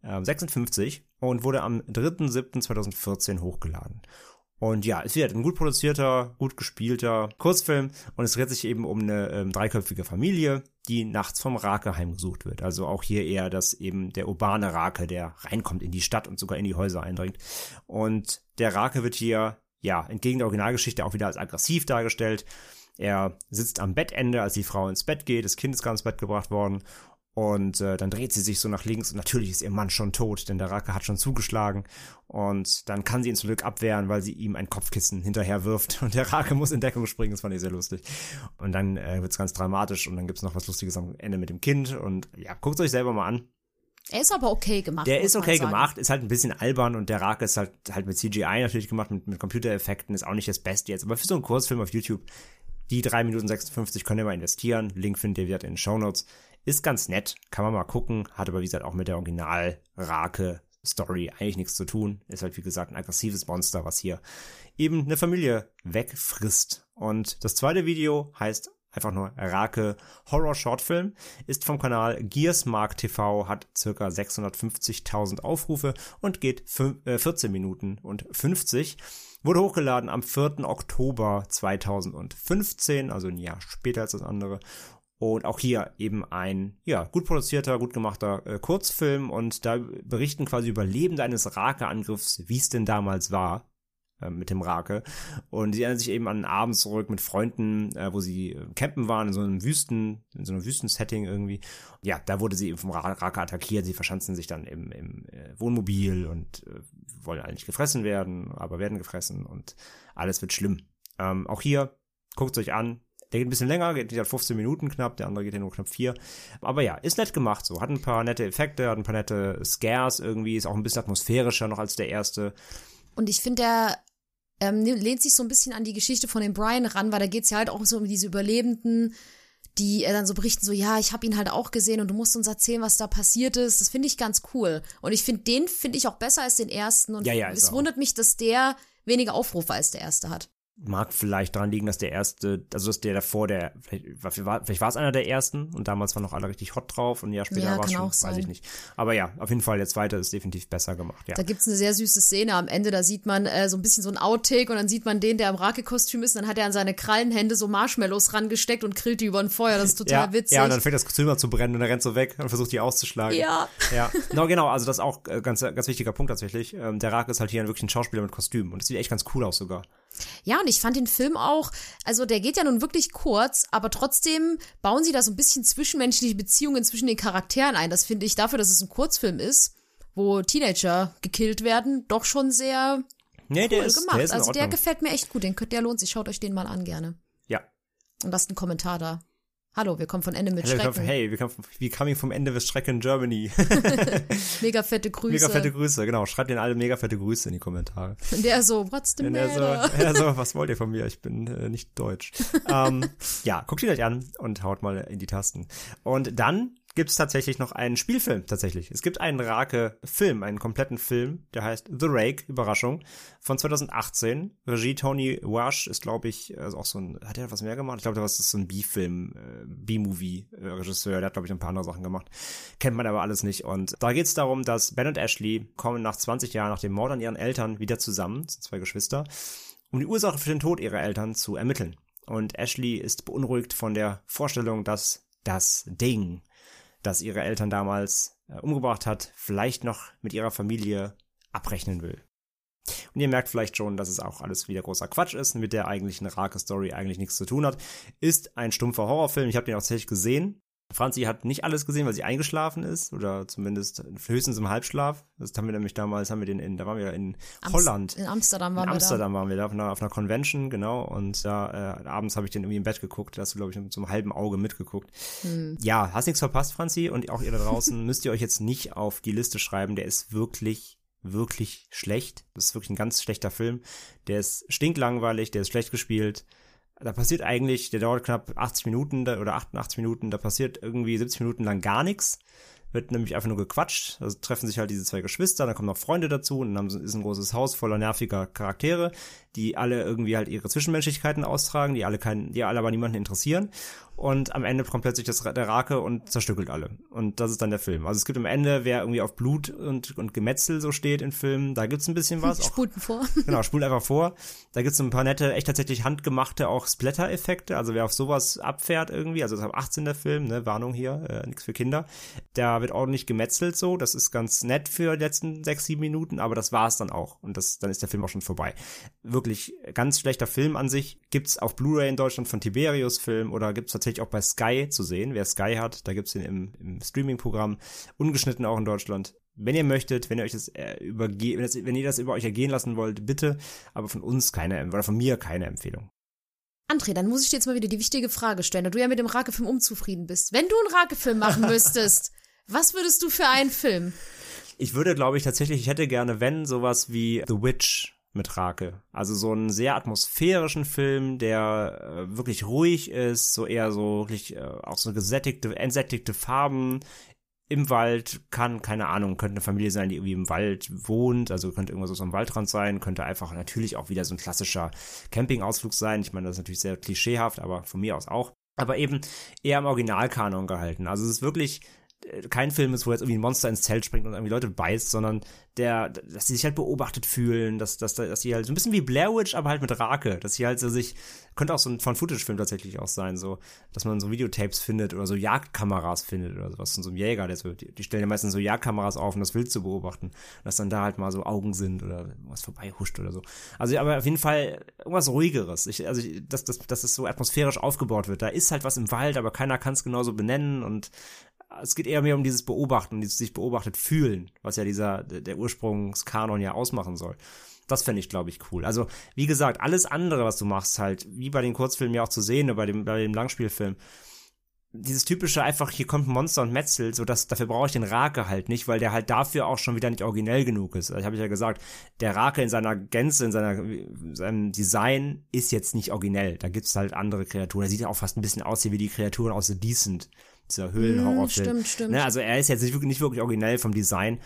[SPEAKER 2] äh, 56 und wurde am 3.7.2014 hochgeladen. Und ja, es wird ein gut produzierter, gut gespielter Kurzfilm und es dreht sich eben um eine ähm, dreiköpfige Familie, die nachts vom Rake heimgesucht wird. Also auch hier eher das eben der urbane Rake, der reinkommt in die Stadt und sogar in die Häuser eindringt. Und der Rake wird hier, ja, entgegen der Originalgeschichte auch wieder als aggressiv dargestellt. Er sitzt am Bettende, als die Frau ins Bett geht, das Kind ist gerade ins Bett gebracht worden und äh, dann dreht sie sich so nach links und natürlich ist ihr Mann schon tot, denn der Rake hat schon zugeschlagen. Und dann kann sie ihn zum Glück abwehren, weil sie ihm ein Kopfkissen hinterher wirft. Und der Rake muss in Deckung springen, das fand ich sehr lustig. Und dann äh, wird's ganz dramatisch und dann gibt's noch was Lustiges am Ende mit dem Kind. Und ja, guckt euch selber mal an.
[SPEAKER 1] Er ist aber okay gemacht.
[SPEAKER 2] Der ist okay gemacht, ist halt ein bisschen albern und der Rake ist halt halt mit CGI natürlich gemacht, mit, mit Computereffekten, ist auch nicht das Beste jetzt. Aber für so einen Kurzfilm auf YouTube, die 3 Minuten 56 könnt ihr mal investieren. Link findet ihr wieder in den Shownotes. Ist ganz nett, kann man mal gucken, hat aber wie gesagt auch mit der Original-Rake-Story eigentlich nichts zu tun. Ist halt wie gesagt ein aggressives Monster, was hier eben eine Familie wegfrisst. Und das zweite Video heißt einfach nur Rake Horror Shortfilm, ist vom Kanal Gearsmark TV, hat circa 650.000 Aufrufe und geht fün- äh, 14 Minuten und 50. Wurde hochgeladen am 4. Oktober 2015, also ein Jahr später als das andere. Und auch hier eben ein, ja, gut produzierter, gut gemachter äh, Kurzfilm und da berichten quasi Überlebende eines Rake-Angriffs, wie es denn damals war äh, mit dem Rake. Und sie erinnern sich eben an einen Abend zurück mit Freunden, äh, wo sie äh, campen waren, in so einem Wüsten, in so einem Wüstensetting irgendwie. Ja, da wurde sie eben vom Ra- Rake attackiert. Sie verschanzen sich dann im, im äh, Wohnmobil und äh, wollen eigentlich gefressen werden, aber werden gefressen und alles wird schlimm. Ähm, auch hier, guckt euch an. Der geht ein bisschen länger, geht wieder 15 Minuten knapp, der andere geht ja nur knapp 4. Aber ja, ist nett gemacht so. Hat ein paar nette Effekte, hat ein paar nette Scares irgendwie, ist auch ein bisschen atmosphärischer noch als der erste.
[SPEAKER 1] Und ich finde, der ähm, lehnt sich so ein bisschen an die Geschichte von dem Brian ran, weil da geht's ja halt auch so um diese Überlebenden, die äh, dann so berichten, so, ja, ich habe ihn halt auch gesehen und du musst uns erzählen, was da passiert ist. Das finde ich ganz cool. Und ich finde, den finde ich auch besser als den ersten. Und
[SPEAKER 2] Ja, ja,
[SPEAKER 1] es
[SPEAKER 2] er
[SPEAKER 1] wundert mich, dass der weniger Aufrufe als der erste hat.
[SPEAKER 2] Mag vielleicht daran liegen, dass der erste, also dass der davor, der, vielleicht war, vielleicht war es einer der ersten und damals waren noch alle richtig hot drauf und ein Jahr später
[SPEAKER 1] Ja,
[SPEAKER 2] war es schon, weiß ich nicht. Aber ja, auf jeden Fall, der zweite ist definitiv besser gemacht, ja.
[SPEAKER 1] Da gibt's eine sehr süße Szene am Ende, da sieht man äh, so ein bisschen so ein Outtake und dann sieht man den, der im Rake-Kostüm ist und dann hat er an seine Krallenhände so Marshmallows rangesteckt und grillt die über ein Feuer. Das ist total
[SPEAKER 2] ja,
[SPEAKER 1] witzig.
[SPEAKER 2] ja, und dann fängt das Kostüm an zu brennen und er rennt so weg und versucht die auszuschlagen.
[SPEAKER 1] Ja.
[SPEAKER 2] Ja, no, genau, also das ist auch äh, ganz, ganz wichtiger Punkt tatsächlich. Ähm, der Rake ist halt hier wirklich ein Schauspieler mit Kostüm und das sieht echt ganz cool aus sogar.
[SPEAKER 1] Ja, und ich fand den Film auch, also der geht ja nun wirklich kurz, aber trotzdem bauen sie da so ein bisschen zwischenmenschliche Beziehungen zwischen den Charakteren ein. Das finde ich dafür, dass es ein Kurzfilm ist, wo Teenager gekillt werden, doch schon sehr
[SPEAKER 2] Nee, der
[SPEAKER 1] cool
[SPEAKER 2] ist,
[SPEAKER 1] gemacht.
[SPEAKER 2] der ist
[SPEAKER 1] also der gefällt mir echt gut, den, könnt- der lohnt sich, schaut euch den mal an gerne.
[SPEAKER 2] Ja.
[SPEAKER 1] Und lasst einen Kommentar da. Hallo, wir kommen von Ende mit
[SPEAKER 2] Hey,
[SPEAKER 1] Schrecken.
[SPEAKER 2] hey, wir kommen, we coming vom Ende des Schrecken in Germany.
[SPEAKER 1] Mega fette Grüße.
[SPEAKER 2] mega fette Grüße, genau. Schreibt denen alle mega fette Grüße in die Kommentare.
[SPEAKER 1] Und der so, what's the
[SPEAKER 2] Wenn er
[SPEAKER 1] matter?
[SPEAKER 2] so, er so, was wollt ihr von mir? Ich bin äh, nicht deutsch. ähm, ja, guckt ihn euch an und haut mal in die Tasten. Und dann gibt's tatsächlich noch einen Spielfilm, tatsächlich. Es gibt einen Rake-Film, einen kompletten Film, der heißt The Rake, Überraschung, von 2018. Regie Tony Wash ist, glaube ich, also auch so ein, hat er was mehr gemacht? Ich glaube, das ist so ein B-Film, äh, B-Movie-Regisseur, der hat, glaube ich, ein paar andere Sachen gemacht. Kennt man aber alles nicht. Und da geht's darum, dass Ben und Ashley kommen nach 20 Jahren nach dem Mord an ihren Eltern wieder zusammen, sind zwei Geschwister, um die Ursache für den Tod ihrer Eltern zu ermitteln. Und Ashley ist beunruhigt von der Vorstellung, dass das Ding, das ihre Eltern damals äh, umgebracht hat, vielleicht noch mit ihrer Familie abrechnen will. Und ihr merkt vielleicht schon, dass es auch alles wieder großer Quatsch ist, mit der eigentlichen Rake-Story eigentlich nichts zu tun hat. Ist ein stumpfer Horrorfilm. Ich habe den auch tatsächlich gesehen. Franzi hat nicht alles gesehen, weil sie eingeschlafen ist oder zumindest höchstens im Halbschlaf. Das haben wir nämlich damals, haben wir den in, da waren wir in
[SPEAKER 1] Amst-
[SPEAKER 2] Holland.
[SPEAKER 1] In Amsterdam waren
[SPEAKER 2] In
[SPEAKER 1] wir
[SPEAKER 2] Amsterdam waren wir da auf einer, auf einer Convention, genau. Und da äh, abends habe ich den irgendwie im Bett geguckt. Da hast du, glaube ich, mit so einem halben Auge mitgeguckt.
[SPEAKER 1] Hm.
[SPEAKER 2] Ja, hast nichts verpasst, Franzi. Und auch ihr da draußen müsst ihr euch jetzt nicht auf die Liste schreiben. Der ist wirklich, wirklich schlecht. Das ist wirklich ein ganz schlechter Film. Der ist stinklangweilig, der ist schlecht gespielt. Da passiert eigentlich, der dauert knapp 80 Minuten oder 88 Minuten, da passiert irgendwie 70 Minuten lang gar nichts. Wird nämlich einfach nur gequatscht. Also treffen sich halt diese zwei Geschwister, dann kommen noch Freunde dazu und dann ist ein großes Haus voller nerviger Charaktere, die alle irgendwie halt ihre Zwischenmenschlichkeiten austragen, die alle keinen, die alle aber niemanden interessieren. Und am Ende kommt plötzlich das, der Rake und zerstückelt alle. Und das ist dann der Film. Also es gibt am Ende, wer irgendwie auf Blut und, und Gemetzel so steht in Filmen, da gibt's ein bisschen was. Auch
[SPEAKER 1] Spulten vor.
[SPEAKER 2] Genau, spult einfach vor. Da gibt's ein paar nette, echt tatsächlich handgemachte auch Splatter-Effekte. Also wer auf sowas abfährt irgendwie, also das ist ab 18 der Film, ne, Warnung hier, äh, nichts für Kinder. Da wird ordentlich gemetzelt so. Das ist ganz nett für die letzten sechs, sieben Minuten, aber das war's dann auch. Und das, dann ist der Film auch schon vorbei. Wirklich ganz schlechter Film an sich. Gibt's auf Blu-ray in Deutschland von Tiberius Film oder gibt's tatsächlich auch bei Sky zu sehen. Wer Sky hat, da gibt's den im, im Streaming-Programm. Ungeschnitten auch in Deutschland. Wenn ihr möchtet, wenn ihr euch das äh, überge wenn, das, wenn ihr das über euch ergehen lassen wollt, bitte, aber von uns keine, oder von mir keine Empfehlung.
[SPEAKER 1] André, dann muss ich dir jetzt mal wieder die wichtige Frage stellen, da du ja mit dem Rake-Film unzufrieden bist. Wenn du einen Rake-Film machen müsstest, Was würdest du für einen Film?
[SPEAKER 2] Ich würde, glaube ich, tatsächlich, ich hätte gerne, wenn, sowas wie The Witch mit Rake. Also so einen sehr atmosphärischen Film, der äh, wirklich ruhig ist, so eher so wirklich äh, auch so gesättigte, entsättigte Farben im Wald kann, keine Ahnung, könnte eine Familie sein, die irgendwie im Wald wohnt, also könnte irgendwas so am Waldrand sein, könnte einfach natürlich auch wieder so ein klassischer Campingausflug sein. Ich meine, das ist natürlich sehr klischeehaft, aber von mir aus auch. Aber eben eher im Originalkanon gehalten. Also es ist wirklich kein Film ist, wo jetzt irgendwie ein Monster ins Zelt springt und irgendwie Leute beißt, sondern der, dass sie sich halt beobachtet fühlen, dass, dass, dass sie halt so ein bisschen wie Blair Witch, aber halt mit Rake, dass sie halt so sich, könnte auch so ein Von-Footage-Film tatsächlich auch sein, so, dass man so Videotapes findet oder so Jagdkameras findet oder sowas von so einem Jäger, der so, die, die stellen ja meistens so Jagdkameras auf, um das Wild zu beobachten, dass dann da halt mal so Augen sind oder was vorbei huscht oder so. Also, aber auf jeden Fall irgendwas ruhigeres. Ich, also, dass, dass, dass es so atmosphärisch aufgebaut wird. Da ist halt was im Wald, aber keiner kann es genauso benennen und es geht eher mehr um dieses Beobachten, dieses sich beobachtet fühlen, was ja dieser, der Ursprungskanon ja ausmachen soll. Das fände ich, glaube ich, cool. Also, wie gesagt, alles andere, was du machst, halt, wie bei den Kurzfilmen ja auch zu sehen, oder bei dem, bei dem Langspielfilm, dieses typische einfach, hier kommt ein Monster und metzelt, so dass dafür brauche ich den Rake halt nicht, weil der halt dafür auch schon wieder nicht originell genug ist. Also habe ich ja gesagt, der Rake in seiner Gänze, in seiner, in seinem Design ist jetzt nicht originell. Da gibt's halt andere Kreaturen. Er sieht ja auch fast ein bisschen aus wie die Kreaturen aus The Decent dieser Höhlenhorrorfilm.
[SPEAKER 1] Hm, stimmt, stimmt.
[SPEAKER 2] Ne, also er ist jetzt nicht wirklich, nicht wirklich originell vom Design.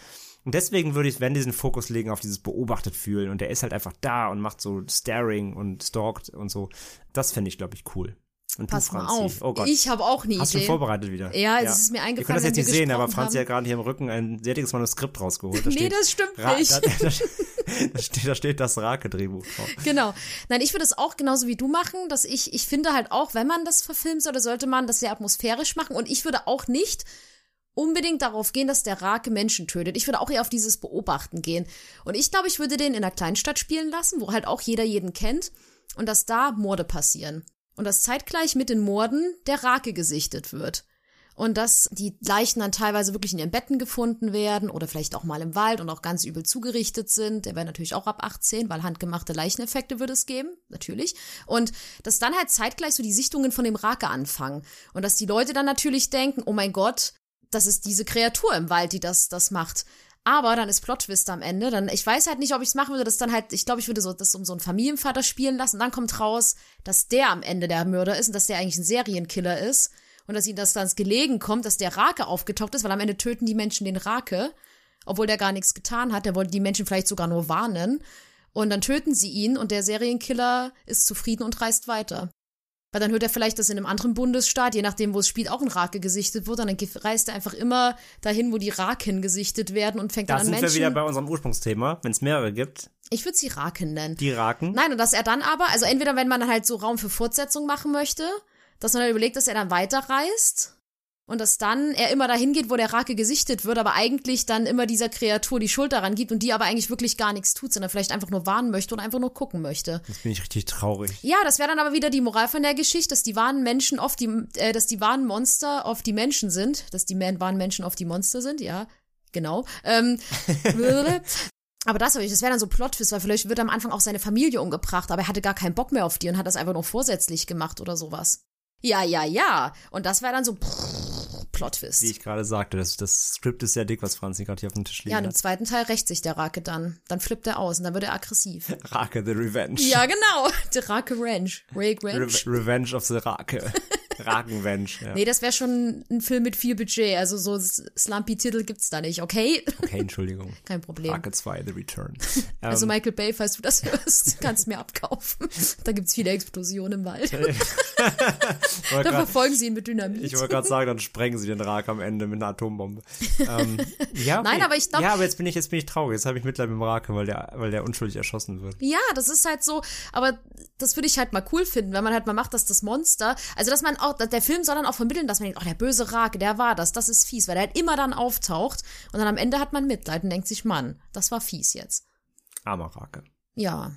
[SPEAKER 2] Und deswegen würde ich, wenn diesen Fokus legen auf dieses beobachtet fühlen und der ist halt einfach da und macht so Staring und stalkt und so. Das fände ich, glaube ich, cool. Und
[SPEAKER 1] Pass
[SPEAKER 2] du,
[SPEAKER 1] mal
[SPEAKER 2] Franzi?
[SPEAKER 1] auf.
[SPEAKER 2] Oh Gott.
[SPEAKER 1] Ich habe auch eine
[SPEAKER 2] Hast du vorbereitet wieder?
[SPEAKER 1] Ja, es ist mir eingefallen,
[SPEAKER 2] Ihr könnt das jetzt nicht
[SPEAKER 1] wir
[SPEAKER 2] sehen, aber Franzi
[SPEAKER 1] haben.
[SPEAKER 2] hat gerade hier im Rücken ein sehr dickes Manuskript rausgeholt. Da
[SPEAKER 1] Nee,
[SPEAKER 2] steht,
[SPEAKER 1] das stimmt nicht.
[SPEAKER 2] Da, da, da, steht, da steht das Rake-Drehbuch drauf.
[SPEAKER 1] Genau. Nein, ich würde es auch genauso wie du machen, dass ich, ich finde halt auch, wenn man das verfilmen soll, sollte man das sehr atmosphärisch machen und ich würde auch nicht unbedingt darauf gehen, dass der Rake Menschen tötet. Ich würde auch eher auf dieses Beobachten gehen. Und ich glaube, ich würde den in einer Kleinstadt spielen lassen, wo halt auch jeder jeden kennt und dass da Morde passieren. Und dass zeitgleich mit den Morden der Rake gesichtet wird. Und dass die Leichen dann teilweise wirklich in ihren Betten gefunden werden oder vielleicht auch mal im Wald und auch ganz übel zugerichtet sind. Der wäre natürlich auch ab 18, weil handgemachte Leicheneffekte würde es geben, natürlich. Und dass dann halt zeitgleich so die Sichtungen von dem Rake anfangen. Und dass die Leute dann natürlich denken, oh mein Gott, das ist diese Kreatur im Wald, die das, das macht. Aber dann ist Plot-Twist am Ende. Dann, ich weiß halt nicht, ob ich es machen würde, das dann halt, ich glaube, ich würde so, das um so einen Familienvater spielen lassen. Und dann kommt raus, dass der am Ende der Mörder ist und dass der eigentlich ein Serienkiller ist. Und dass ihnen das dann gelegen kommt, dass der Rake aufgetaucht ist, weil am Ende töten die Menschen den Rake, obwohl der gar nichts getan hat. Der wollte die Menschen vielleicht sogar nur warnen. Und dann töten sie ihn und der Serienkiller ist zufrieden und reist weiter. Weil dann hört er vielleicht, dass in einem anderen Bundesstaat, je nachdem, wo es spielt, auch ein Rake gesichtet wird. Und dann reist er einfach immer dahin, wo die Raken gesichtet werden und fängt
[SPEAKER 2] Da
[SPEAKER 1] dann an
[SPEAKER 2] sind
[SPEAKER 1] Menschen.
[SPEAKER 2] wir wieder bei unserem Ursprungsthema. Wenn es mehrere gibt,
[SPEAKER 1] ich würde sie Raken nennen.
[SPEAKER 2] die Raken.
[SPEAKER 1] Nein, und dass er dann aber, also entweder wenn man halt so Raum für Fortsetzung machen möchte, dass man dann überlegt, dass er dann weiterreist und dass dann er immer dahin geht, wo der Rake gesichtet wird, aber eigentlich dann immer dieser Kreatur die Schuld daran gibt und die aber eigentlich wirklich gar nichts tut, sondern vielleicht einfach nur warnen möchte und einfach nur gucken möchte.
[SPEAKER 2] Jetzt bin ich richtig traurig.
[SPEAKER 1] Ja, das wäre dann aber wieder die Moral von der Geschichte, dass die wahren Menschen oft die, äh, dass die wahren Monster oft die Menschen sind, dass die man wahren Menschen oft die Monster sind, ja, genau. Ähm, aber das, das wäre dann so Plot-Twist, weil vielleicht wird am Anfang auch seine Familie umgebracht, aber er hatte gar keinen Bock mehr auf die und hat das einfach nur vorsätzlich gemacht oder sowas. Ja, ja, ja. Und das wäre dann so Plot-Twist.
[SPEAKER 2] Wie ich gerade sagte, das, das Skript ist sehr dick, was Franzi gerade hier auf dem Tisch liegen
[SPEAKER 1] Ja, und im zweiten Teil rächt sich der Rake dann. Dann flippt er aus und dann wird er aggressiv.
[SPEAKER 2] Rake the Revenge.
[SPEAKER 1] ja, genau. Der Rake Ranch. Rake Ranch.
[SPEAKER 2] Re Revenge of the Rake. Rakenvenge, ja.
[SPEAKER 1] Nee, das wäre schon ein Film mit viel Budget. Also so Slumpy-Titel gibt's da nicht, okay?
[SPEAKER 2] Okay, Entschuldigung.
[SPEAKER 1] Kein Problem.
[SPEAKER 2] Rake 2, The Return.
[SPEAKER 1] Also
[SPEAKER 2] Ähm,
[SPEAKER 1] Michael Bay, falls du das hörst, kannst mir abkaufen. Da gibt's viele Explosionen im Wald. Dann
[SPEAKER 2] grad-
[SPEAKER 1] verfolgen sie ihn mit Dynamit.
[SPEAKER 2] Ich wollte gerade sagen, dann sprengen sie den Rake am Ende mit einer Atombombe. ähm, ja, okay.
[SPEAKER 1] Nein, aber ich glaub-
[SPEAKER 2] Ja, aber jetzt bin ich, jetzt bin ich traurig. Jetzt habe ich Mitleid mit dem Rake, weil der, weil der unschuldig erschossen wird.
[SPEAKER 1] Ja, das ist halt so, aber das würde ich halt mal cool finden, wenn man halt mal macht, dass das Monster, also dass man auch, der Film soll dann auch vermitteln, dass man denkt, oh, der böse Rake, der war das, das ist fies, weil der halt immer dann auftaucht und dann am Ende hat man Mitleid und denkt sich, Mann, das war fies jetzt.
[SPEAKER 2] Armer Rake.
[SPEAKER 1] Ja.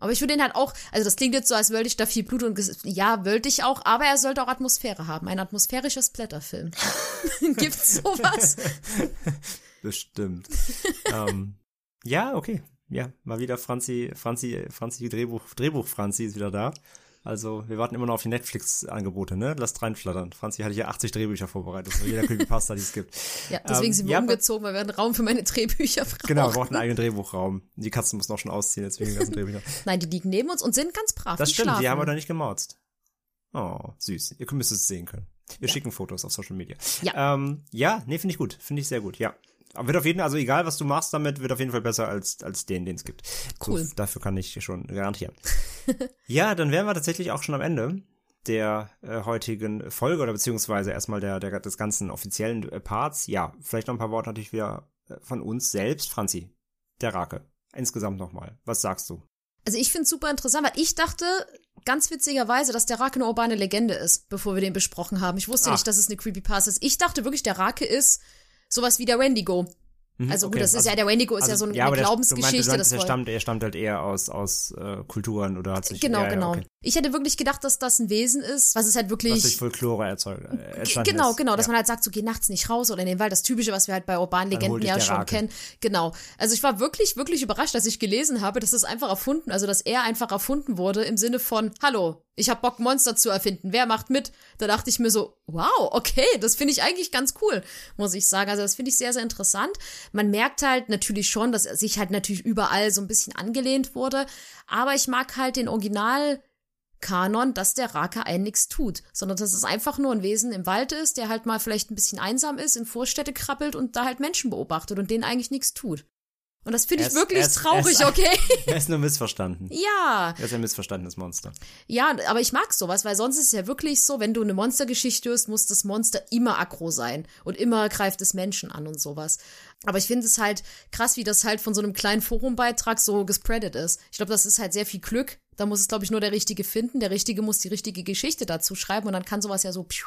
[SPEAKER 1] Aber ich würde ihn halt auch, also das klingt jetzt so, als wollte ich da viel Blut und ja, wollte ich auch, aber er sollte auch Atmosphäre haben, ein atmosphärischer Splatterfilm. Gibt's sowas?
[SPEAKER 2] Bestimmt. ähm, ja, okay. Ja, mal wieder Franzi, Franzi, Franzi Drehbuch, Drehbuch Franzi ist wieder da. Also, wir warten immer noch auf die Netflix-Angebote, ne? Lasst reinflattern. Franzi hatte hier 80 Drehbücher vorbereitet, so jeder Creepypasta, die es gibt.
[SPEAKER 1] Ja, deswegen
[SPEAKER 2] Ähm,
[SPEAKER 1] sind wir
[SPEAKER 2] ja,
[SPEAKER 1] umgezogen, weil wir einen Raum für meine Drehbücher brauchen.
[SPEAKER 2] Genau, wir brauchen einen eigenen Drehbuchraum. Die Katzen mussten auch schon ausziehen, deswegen die ganzen Drehbücher.
[SPEAKER 1] Nein, die liegen neben uns und sind ganz brav.
[SPEAKER 2] Das stimmt,
[SPEAKER 1] schlafen.
[SPEAKER 2] die haben wir da nicht gemauzt. Oh, süß. Ihr müsst es sehen können. Wir schicken Fotos auf Social Media.
[SPEAKER 1] Ja.
[SPEAKER 2] ähm, ja nee, finde ich gut. Finde ich sehr gut, ja. Aber wird auf jeden Fall, also egal was du machst damit, wird auf jeden Fall besser als, als den, den es gibt.
[SPEAKER 1] Cool.
[SPEAKER 2] So, dafür kann ich schon garantieren. ja, dann wären wir tatsächlich auch schon am Ende der äh, heutigen Folge oder beziehungsweise erstmal der, der des ganzen offiziellen äh, Parts. Ja, vielleicht noch ein paar Worte natürlich wieder äh, von uns selbst. Franzi, der Rake. Insgesamt nochmal. Was sagst du?
[SPEAKER 1] Also ich finde es super interessant, weil ich dachte ganz witzigerweise, dass der Rake eine urbane Legende ist, bevor wir den besprochen haben. Ich wusste
[SPEAKER 2] Ach.
[SPEAKER 1] nicht, dass es eine Creepypasta ist. Ich dachte wirklich, der Rake ist sowas wie der Wendigo.
[SPEAKER 2] Mhm,
[SPEAKER 1] Also gut,
[SPEAKER 2] okay.
[SPEAKER 1] das ist
[SPEAKER 2] Also-
[SPEAKER 1] ja, der Wendigo ist
[SPEAKER 2] Also,
[SPEAKER 1] ja so eine
[SPEAKER 2] aber der-
[SPEAKER 1] Glaubensgeschichte. Das
[SPEAKER 2] er stammt, er stammt halt eher aus, aus äh, Kulturen oder hat sich
[SPEAKER 1] Genau,
[SPEAKER 2] ja, ja,
[SPEAKER 1] genau.
[SPEAKER 2] okay.
[SPEAKER 1] Ich hätte wirklich gedacht, dass das ein Wesen ist, was es halt wirklich.
[SPEAKER 2] was durch Folklore erzeugt. Äh,
[SPEAKER 1] Genau, genau, dass
[SPEAKER 2] ja.
[SPEAKER 1] man halt sagt, so geh nachts nicht raus oder in den Wald, das Typische, was wir halt bei urbanen Legenden ja schon
[SPEAKER 2] Rake.
[SPEAKER 1] kennen. Genau. Also ich war wirklich, wirklich überrascht, dass ich gelesen habe, dass es einfach erfunden, also dass er einfach erfunden wurde im Sinne von, hallo, ich hab Bock, Monster zu erfinden, wer macht mit? Da dachte ich mir so, wow, okay, das finde ich eigentlich ganz cool, muss ich sagen. Also das finde ich sehr, sehr interessant. Man merkt halt natürlich schon, dass er sich halt natürlich überall so ein bisschen angelehnt wurde, aber ich mag halt den Original Kanon, dass der Rake einen nichts tut, sondern dass es einfach nur ein Wesen im Wald ist, der halt mal vielleicht ein bisschen einsam ist, in Vorstädte krabbelt und da halt Menschen beobachtet und denen eigentlich nichts tut. Und das finde ich wirklich
[SPEAKER 2] ist-
[SPEAKER 1] traurig,
[SPEAKER 2] ist-
[SPEAKER 1] okay?
[SPEAKER 2] Er ist nur missverstanden.
[SPEAKER 1] ja,
[SPEAKER 2] Er ist ein missverstandenes Monster.
[SPEAKER 1] ja, aber ich mag sowas, weil sonst ist es ja wirklich so, wenn du eine Monstergeschichte hörst, muss das Monster immer aggro sein und immer greift es Menschen an und sowas. Aber ich finde es halt krass, wie das halt von so einem kleinen Forumbeitrag so gespreadet ist. Ich glaube, das ist halt sehr viel Glück. Da muss es, glaube ich, nur der Richtige finden. Der Richtige muss die richtige Geschichte dazu schreiben und dann kann sowas ja so pfiuh,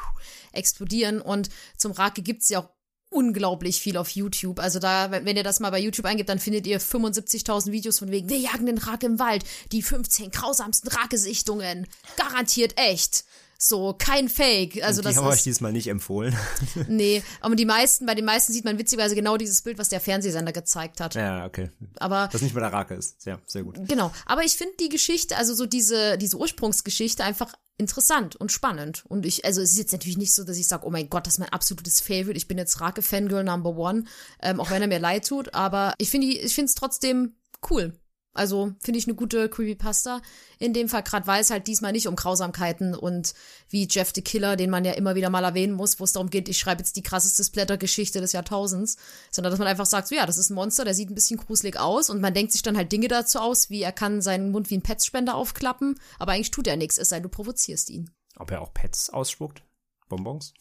[SPEAKER 1] explodieren. Und zum Rake gibt's ja auch unglaublich viel auf YouTube. Also da, wenn ihr das mal bei YouTube eingibt, dann findet ihr 75.000 Videos von wegen, wir jagen den Rake im Wald, die 15 grausamsten Rakesichtungen, garantiert echt. So, kein Fake. Also
[SPEAKER 2] Und die
[SPEAKER 1] das
[SPEAKER 2] haben euch
[SPEAKER 1] ist,
[SPEAKER 2] dieses Mal nicht empfohlen.
[SPEAKER 1] nee, aber die meisten, bei den meisten sieht man witzigerweise genau dieses Bild, was der Fernsehsender gezeigt hat.
[SPEAKER 2] ja, okay.
[SPEAKER 1] Aber
[SPEAKER 2] Das nicht mal der Rake ist. Ja, sehr gut.
[SPEAKER 1] Genau, aber ich finde die Geschichte, also so diese, diese Ursprungsgeschichte einfach interessant und spannend. Und ich, also es ist jetzt natürlich nicht so, dass ich sage, oh mein Gott, das ist mein absolutes Favorite, ich bin jetzt Rake-Fangirl Number One, ähm, auch wenn er mir leid tut, aber ich finde ich finde es trotzdem cool. Also finde ich eine gute Creepypasta. In dem Fall gerade, weil es halt diesmal nicht um Grausamkeiten und wie Jeff the Killer, den man ja immer wieder mal erwähnen muss, wo es darum geht, ich schreibe jetzt die krasseste Splatter-Geschichte des Jahrtausends, sondern dass man einfach sagt, so ja, das ist ein Monster, der sieht ein bisschen gruselig aus und man denkt sich dann halt Dinge dazu aus, wie er kann seinen Mund wie ein Petspender aufklappen, aber eigentlich tut er nichts, es sei du provozierst ihn.
[SPEAKER 2] Ob er auch Pets ausspuckt? Bonbons?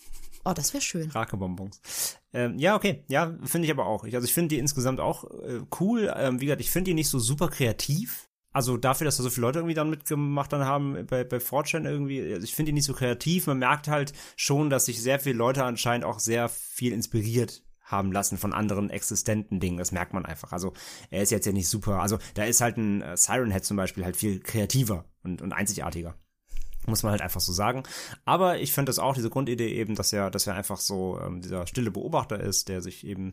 [SPEAKER 1] Oh, das wäre schön.
[SPEAKER 2] Rake-Bonbons. Ähm, ja, okay. Ja, finde ich aber auch. Ich, also ich finde die insgesamt auch äh, cool. Ähm, wie gesagt, ich finde die nicht so super kreativ. Also dafür, dass da so viele Leute irgendwie dann mitgemacht dann haben bei, bei 4chan irgendwie, also ich finde die nicht so kreativ. Man merkt halt schon, dass sich sehr viele Leute anscheinend auch sehr viel inspiriert haben lassen von anderen existenten Dingen. Das merkt man einfach. Also er ist jetzt ja nicht super. Also da ist halt ein äh, Siren Head zum Beispiel halt viel kreativer und, und einzigartiger. Muss man halt einfach so sagen. Aber ich finde das auch, diese Grundidee eben, dass er, dass er einfach so ähm, dieser stille Beobachter ist, der sich eben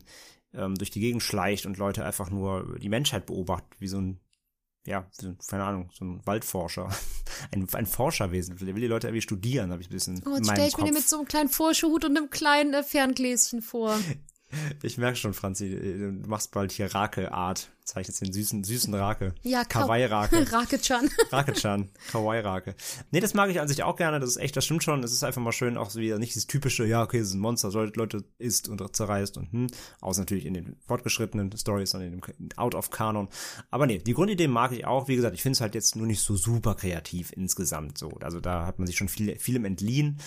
[SPEAKER 2] ähm, durch die Gegend schleicht und Leute einfach nur die Menschheit beobachtet, wie so ein, ja, so, ein- keine Ahnung, so ein Waldforscher. Ein, ein Forscherwesen. Der will die Leute irgendwie studieren, habe ich ein bisschen
[SPEAKER 1] Oh, jetzt
[SPEAKER 2] meinem
[SPEAKER 1] stell ich mir den
[SPEAKER 2] Kopf.
[SPEAKER 1] mit so einem kleinen Vorschauhut und einem kleinen äh, Ferngläschen vor.
[SPEAKER 2] Ich merke schon, Franzi, du machst bald hier Rake-Art. Zeichnest den süßen, süßen Rake.
[SPEAKER 1] Ja, Ka-
[SPEAKER 2] Kawaii-Rake.
[SPEAKER 1] Rake-chan.
[SPEAKER 2] Rake-chan, Kawaii-Rake. Nee, das mag ich an sich auch gerne, das ist echt, das stimmt schon, es ist einfach mal schön, auch so wieder nicht dieses typische, ja, okay, es ist ein Monster, soll Leute isst und zerreißt und hm, außer natürlich in den fortgeschrittenen Stories und in dem Out of Canon. Aber nee, die Grundidee mag ich auch, wie gesagt, ich finde es halt jetzt nur nicht so super kreativ insgesamt so. Also da hat man sich schon viel, vielem entliehen.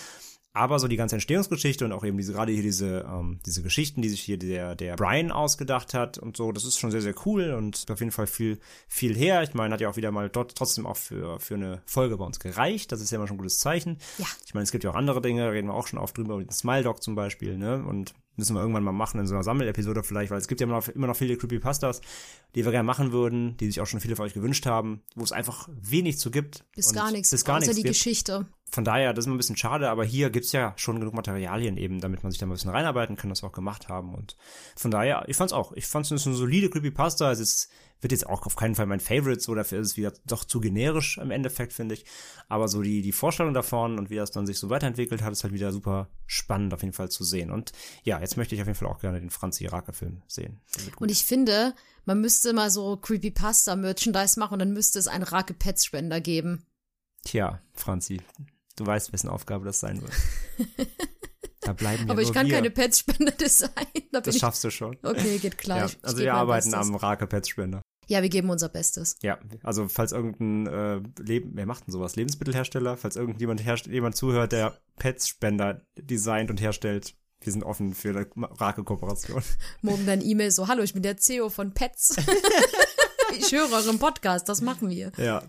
[SPEAKER 2] Aber so die ganze Entstehungsgeschichte und auch eben diese, gerade hier diese, ähm, diese Geschichten, die sich hier der, der Brian ausgedacht hat und so, das ist schon sehr, sehr cool und auf jeden Fall viel, viel her. Ich meine, hat ja auch wieder mal dort trotzdem auch für, für eine Folge bei uns gereicht. Das ist ja immer schon ein gutes Zeichen.
[SPEAKER 1] Ja.
[SPEAKER 2] Ich meine, es gibt ja auch andere Dinge, reden wir auch schon oft drüber, über den Smile Dog zum Beispiel, ne? Und müssen wir irgendwann mal machen in so einer Sammelepisode vielleicht, weil es gibt ja immer noch, immer noch viele Creepypastas, die wir gerne machen würden, die sich auch schon viele von euch gewünscht haben, wo es einfach wenig zu gibt.
[SPEAKER 1] Bis gar nichts.
[SPEAKER 2] Bis gar
[SPEAKER 1] außer
[SPEAKER 2] nichts
[SPEAKER 1] die
[SPEAKER 2] gibt.
[SPEAKER 1] Geschichte.
[SPEAKER 2] Von daher, das ist immer ein bisschen schade, aber hier gibt's ja schon genug Materialien eben, damit man sich da mal ein bisschen reinarbeiten kann, das auch gemacht haben. Und von daher, ich fand's auch. Ich fand's eine solide Creepypasta. Es ist, wird jetzt auch auf keinen Fall mein Favorite, so dafür ist es wieder doch zu generisch im Endeffekt, finde ich. Aber so die, die Vorstellung davon und wie das dann sich so weiterentwickelt hat, ist halt wieder super spannend auf jeden Fall zu sehen. Und ja, jetzt möchte ich auf jeden Fall auch gerne den Franzi Rake-Film sehen.
[SPEAKER 1] Und ich finde, man müsste mal so Creepypasta-Merchandise machen und dann müsste es einen Rake-Pets-Spender geben.
[SPEAKER 2] Tja, Franzi, du weißt, wessen Aufgabe das sein wird. Da bleiben ja
[SPEAKER 1] Aber ich kann
[SPEAKER 2] wir.
[SPEAKER 1] keine Pets-Spender designen. Da
[SPEAKER 2] Das schaffst du schon.
[SPEAKER 1] okay, geht klar.
[SPEAKER 2] Ja, also wir arbeiten
[SPEAKER 1] Bestes.
[SPEAKER 2] am Rake-Pet-Spender.
[SPEAKER 1] Ja, wir geben unser Bestes.
[SPEAKER 2] Ja, also falls irgendein äh, Leben, wer macht denn sowas? Lebensmittelhersteller, falls irgendjemand herst jemand zuhört, der Pets-Spender designt und herstellt, wir sind offen für eine Rake-Kooperation.
[SPEAKER 1] Morgen dann E-Mail so, hallo, ich bin der CEO von Pets. ich höre euren Podcast, das machen wir.
[SPEAKER 2] Ja.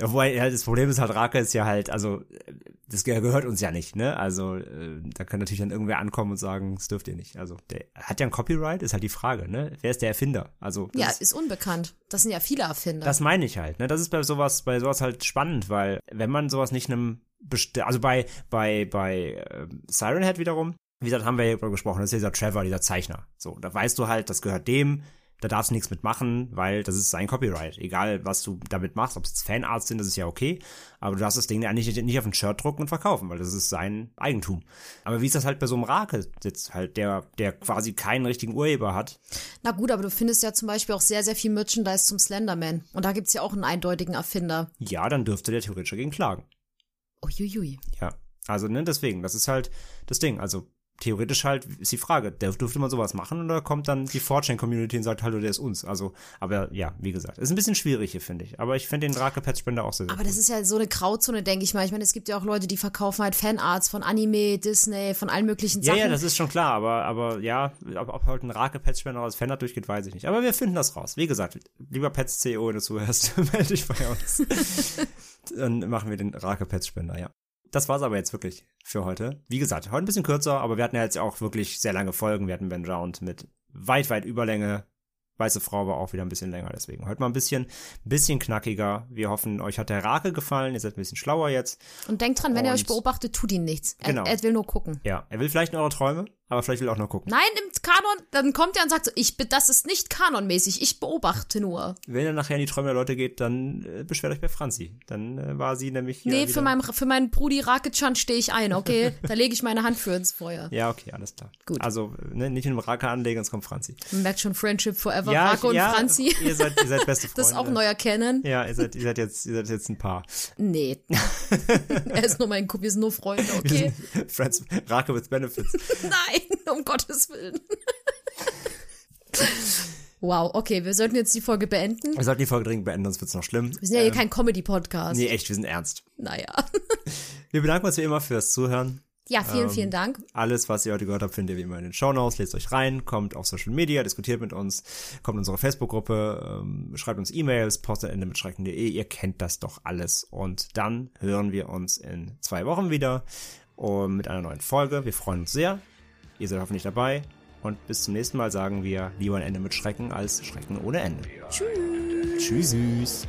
[SPEAKER 2] Ja, wobei, ja, das Problem ist halt, Rake ist ja halt, also, äh, das ge- gehört uns ja nicht, ne? Also, äh, da kann natürlich dann irgendwer ankommen und sagen, das dürft ihr nicht. Also, der hat ja ein Copyright, ist halt die Frage, ne? Wer ist der Erfinder? Also,
[SPEAKER 1] Ja,
[SPEAKER 2] ist,
[SPEAKER 1] ist unbekannt. Das sind ja viele Erfinder.
[SPEAKER 2] Das meine ich halt, ne? Das ist bei sowas, bei sowas halt spannend, weil wenn man sowas nicht einem also bei bei bei ähm, Siren Head wiederum, wie gesagt, haben wir ja darüber gesprochen, das ist ja dieser Trevor, dieser Zeichner. So, da weißt du halt, das gehört dem, da darfst du nichts mitmachen, weil das ist sein Copyright. Egal, was du damit machst, ob es Fanarts sind, das ist ja okay, aber du darfst das Ding ja nicht, nicht auf ein Shirt drucken und verkaufen, weil das ist sein Eigentum. Aber wie ist das halt bei so einem Rake jetzt halt, der, der quasi keinen richtigen Urheber hat?
[SPEAKER 1] Na gut, aber du findest ja zum Beispiel auch sehr, sehr viel Merchandise zum Slenderman. Und da gibt's ja auch einen eindeutigen Erfinder.
[SPEAKER 2] Ja, dann dürfte der theoretisch dagegen klagen.
[SPEAKER 1] Uiuiui.
[SPEAKER 2] Ja, also ne, deswegen, das ist halt das Ding. Also theoretisch halt ist die Frage, dürfte man sowas machen oder kommt dann die 4chan-Community und sagt, hallo, der ist uns. Also, aber ja, wie gesagt, ist ein bisschen schwierig hier, finde ich. Aber ich finde den Rake Petspender auch sehr, sehr
[SPEAKER 1] Aber das ist ja so eine Grauzone, denke ich mal. Ich meine, es gibt ja auch Leute, die verkaufen halt Fanarts von Anime, Disney, von allen möglichen
[SPEAKER 2] ja,
[SPEAKER 1] Sachen.
[SPEAKER 2] ja, das ist schon klar, aber, aber ja, ob, ob halt ein Rake Petspender als Fan durchgeht, weiß ich nicht. Aber wir finden das raus. Wie gesagt, lieber Pets CEO, wenn du zuhörst, melde dich bei uns. Dann machen wir den Rake Petspender, ja. Das war's aber jetzt wirklich für heute. Wie gesagt, heute ein bisschen kürzer, aber wir hatten ja jetzt auch wirklich sehr lange Folgen. Wir hatten Ben Round mit weit, weit Überlänge. Weiße Frau war auch wieder ein bisschen länger, deswegen heute mal ein bisschen, bisschen knackiger. Wir hoffen, euch hat der Rake gefallen. Ihr seid ein bisschen schlauer jetzt.
[SPEAKER 1] Und denkt dran, wenn ihr euch beobachtet, tut ihn nichts. Er,
[SPEAKER 2] Genau.
[SPEAKER 1] er will nur gucken.
[SPEAKER 2] Ja, er will vielleicht in eure Träume, aber vielleicht will er auch nur gucken.
[SPEAKER 1] Nein, im Kanon, dann kommt er und sagt so, ich, das ist nicht kanonmäßig, ich beobachte nur.
[SPEAKER 2] Wenn er nachher in die Träume der Leute geht, dann äh, beschwert euch bei Franzi. Dann äh, war sie nämlich
[SPEAKER 1] nee, für, mein, für meinen Brudi Raketchan stehe ich ein, okay? da lege ich meine Hand für ins Feuer.
[SPEAKER 2] Ja, okay, alles klar.
[SPEAKER 1] Gut.
[SPEAKER 2] Also, ne, nicht in einem Rake anlegen, sonst kommt Franzi.
[SPEAKER 1] Man merkt schon Friendship Forever,
[SPEAKER 2] ja,
[SPEAKER 1] Rake und
[SPEAKER 2] ja,
[SPEAKER 1] Franzi.
[SPEAKER 2] Ihr seid, ihr seid beste Freunde.
[SPEAKER 1] Das ist auch neuer Canon.
[SPEAKER 2] Ja, ihr seid, ihr seid jetzt, ihr seid jetzt ein Paar.
[SPEAKER 1] Nee. er ist nur mein Kumpel, wir sind nur Freunde, okay?
[SPEAKER 2] Friends, Rake with Benefits.
[SPEAKER 1] Nein, um Gottes Willen. wow, okay, wir sollten jetzt die Folge beenden.
[SPEAKER 2] Wir sollten die Folge dringend beenden, sonst wird's noch schlimm.
[SPEAKER 1] Wir sind ja hier kein Comedy-Podcast.
[SPEAKER 2] Nee, echt, wir sind ernst.
[SPEAKER 1] Naja.
[SPEAKER 2] Wir bedanken uns wie immer fürs Zuhören.
[SPEAKER 1] Ja, vielen,
[SPEAKER 2] Ähm,
[SPEAKER 1] vielen Dank.
[SPEAKER 2] Alles, was ihr heute gehört habt, findet ihr wie immer in den Shownotes. Lest euch rein, kommt auf Social Media, diskutiert mit uns, kommt in unsere Facebook-Gruppe, ähm, schreibt uns E-Mails, postetende mit schrecken.de. Ihr kennt das doch alles. Und dann hören wir uns in zwei Wochen wieder um, mit einer neuen Folge. Wir freuen uns sehr. Ihr seid hoffentlich dabei. Und bis zum nächsten Mal sagen wir lieber ein Ende mit Schrecken als Schrecken ohne Ende. Tschüss. Tschüss.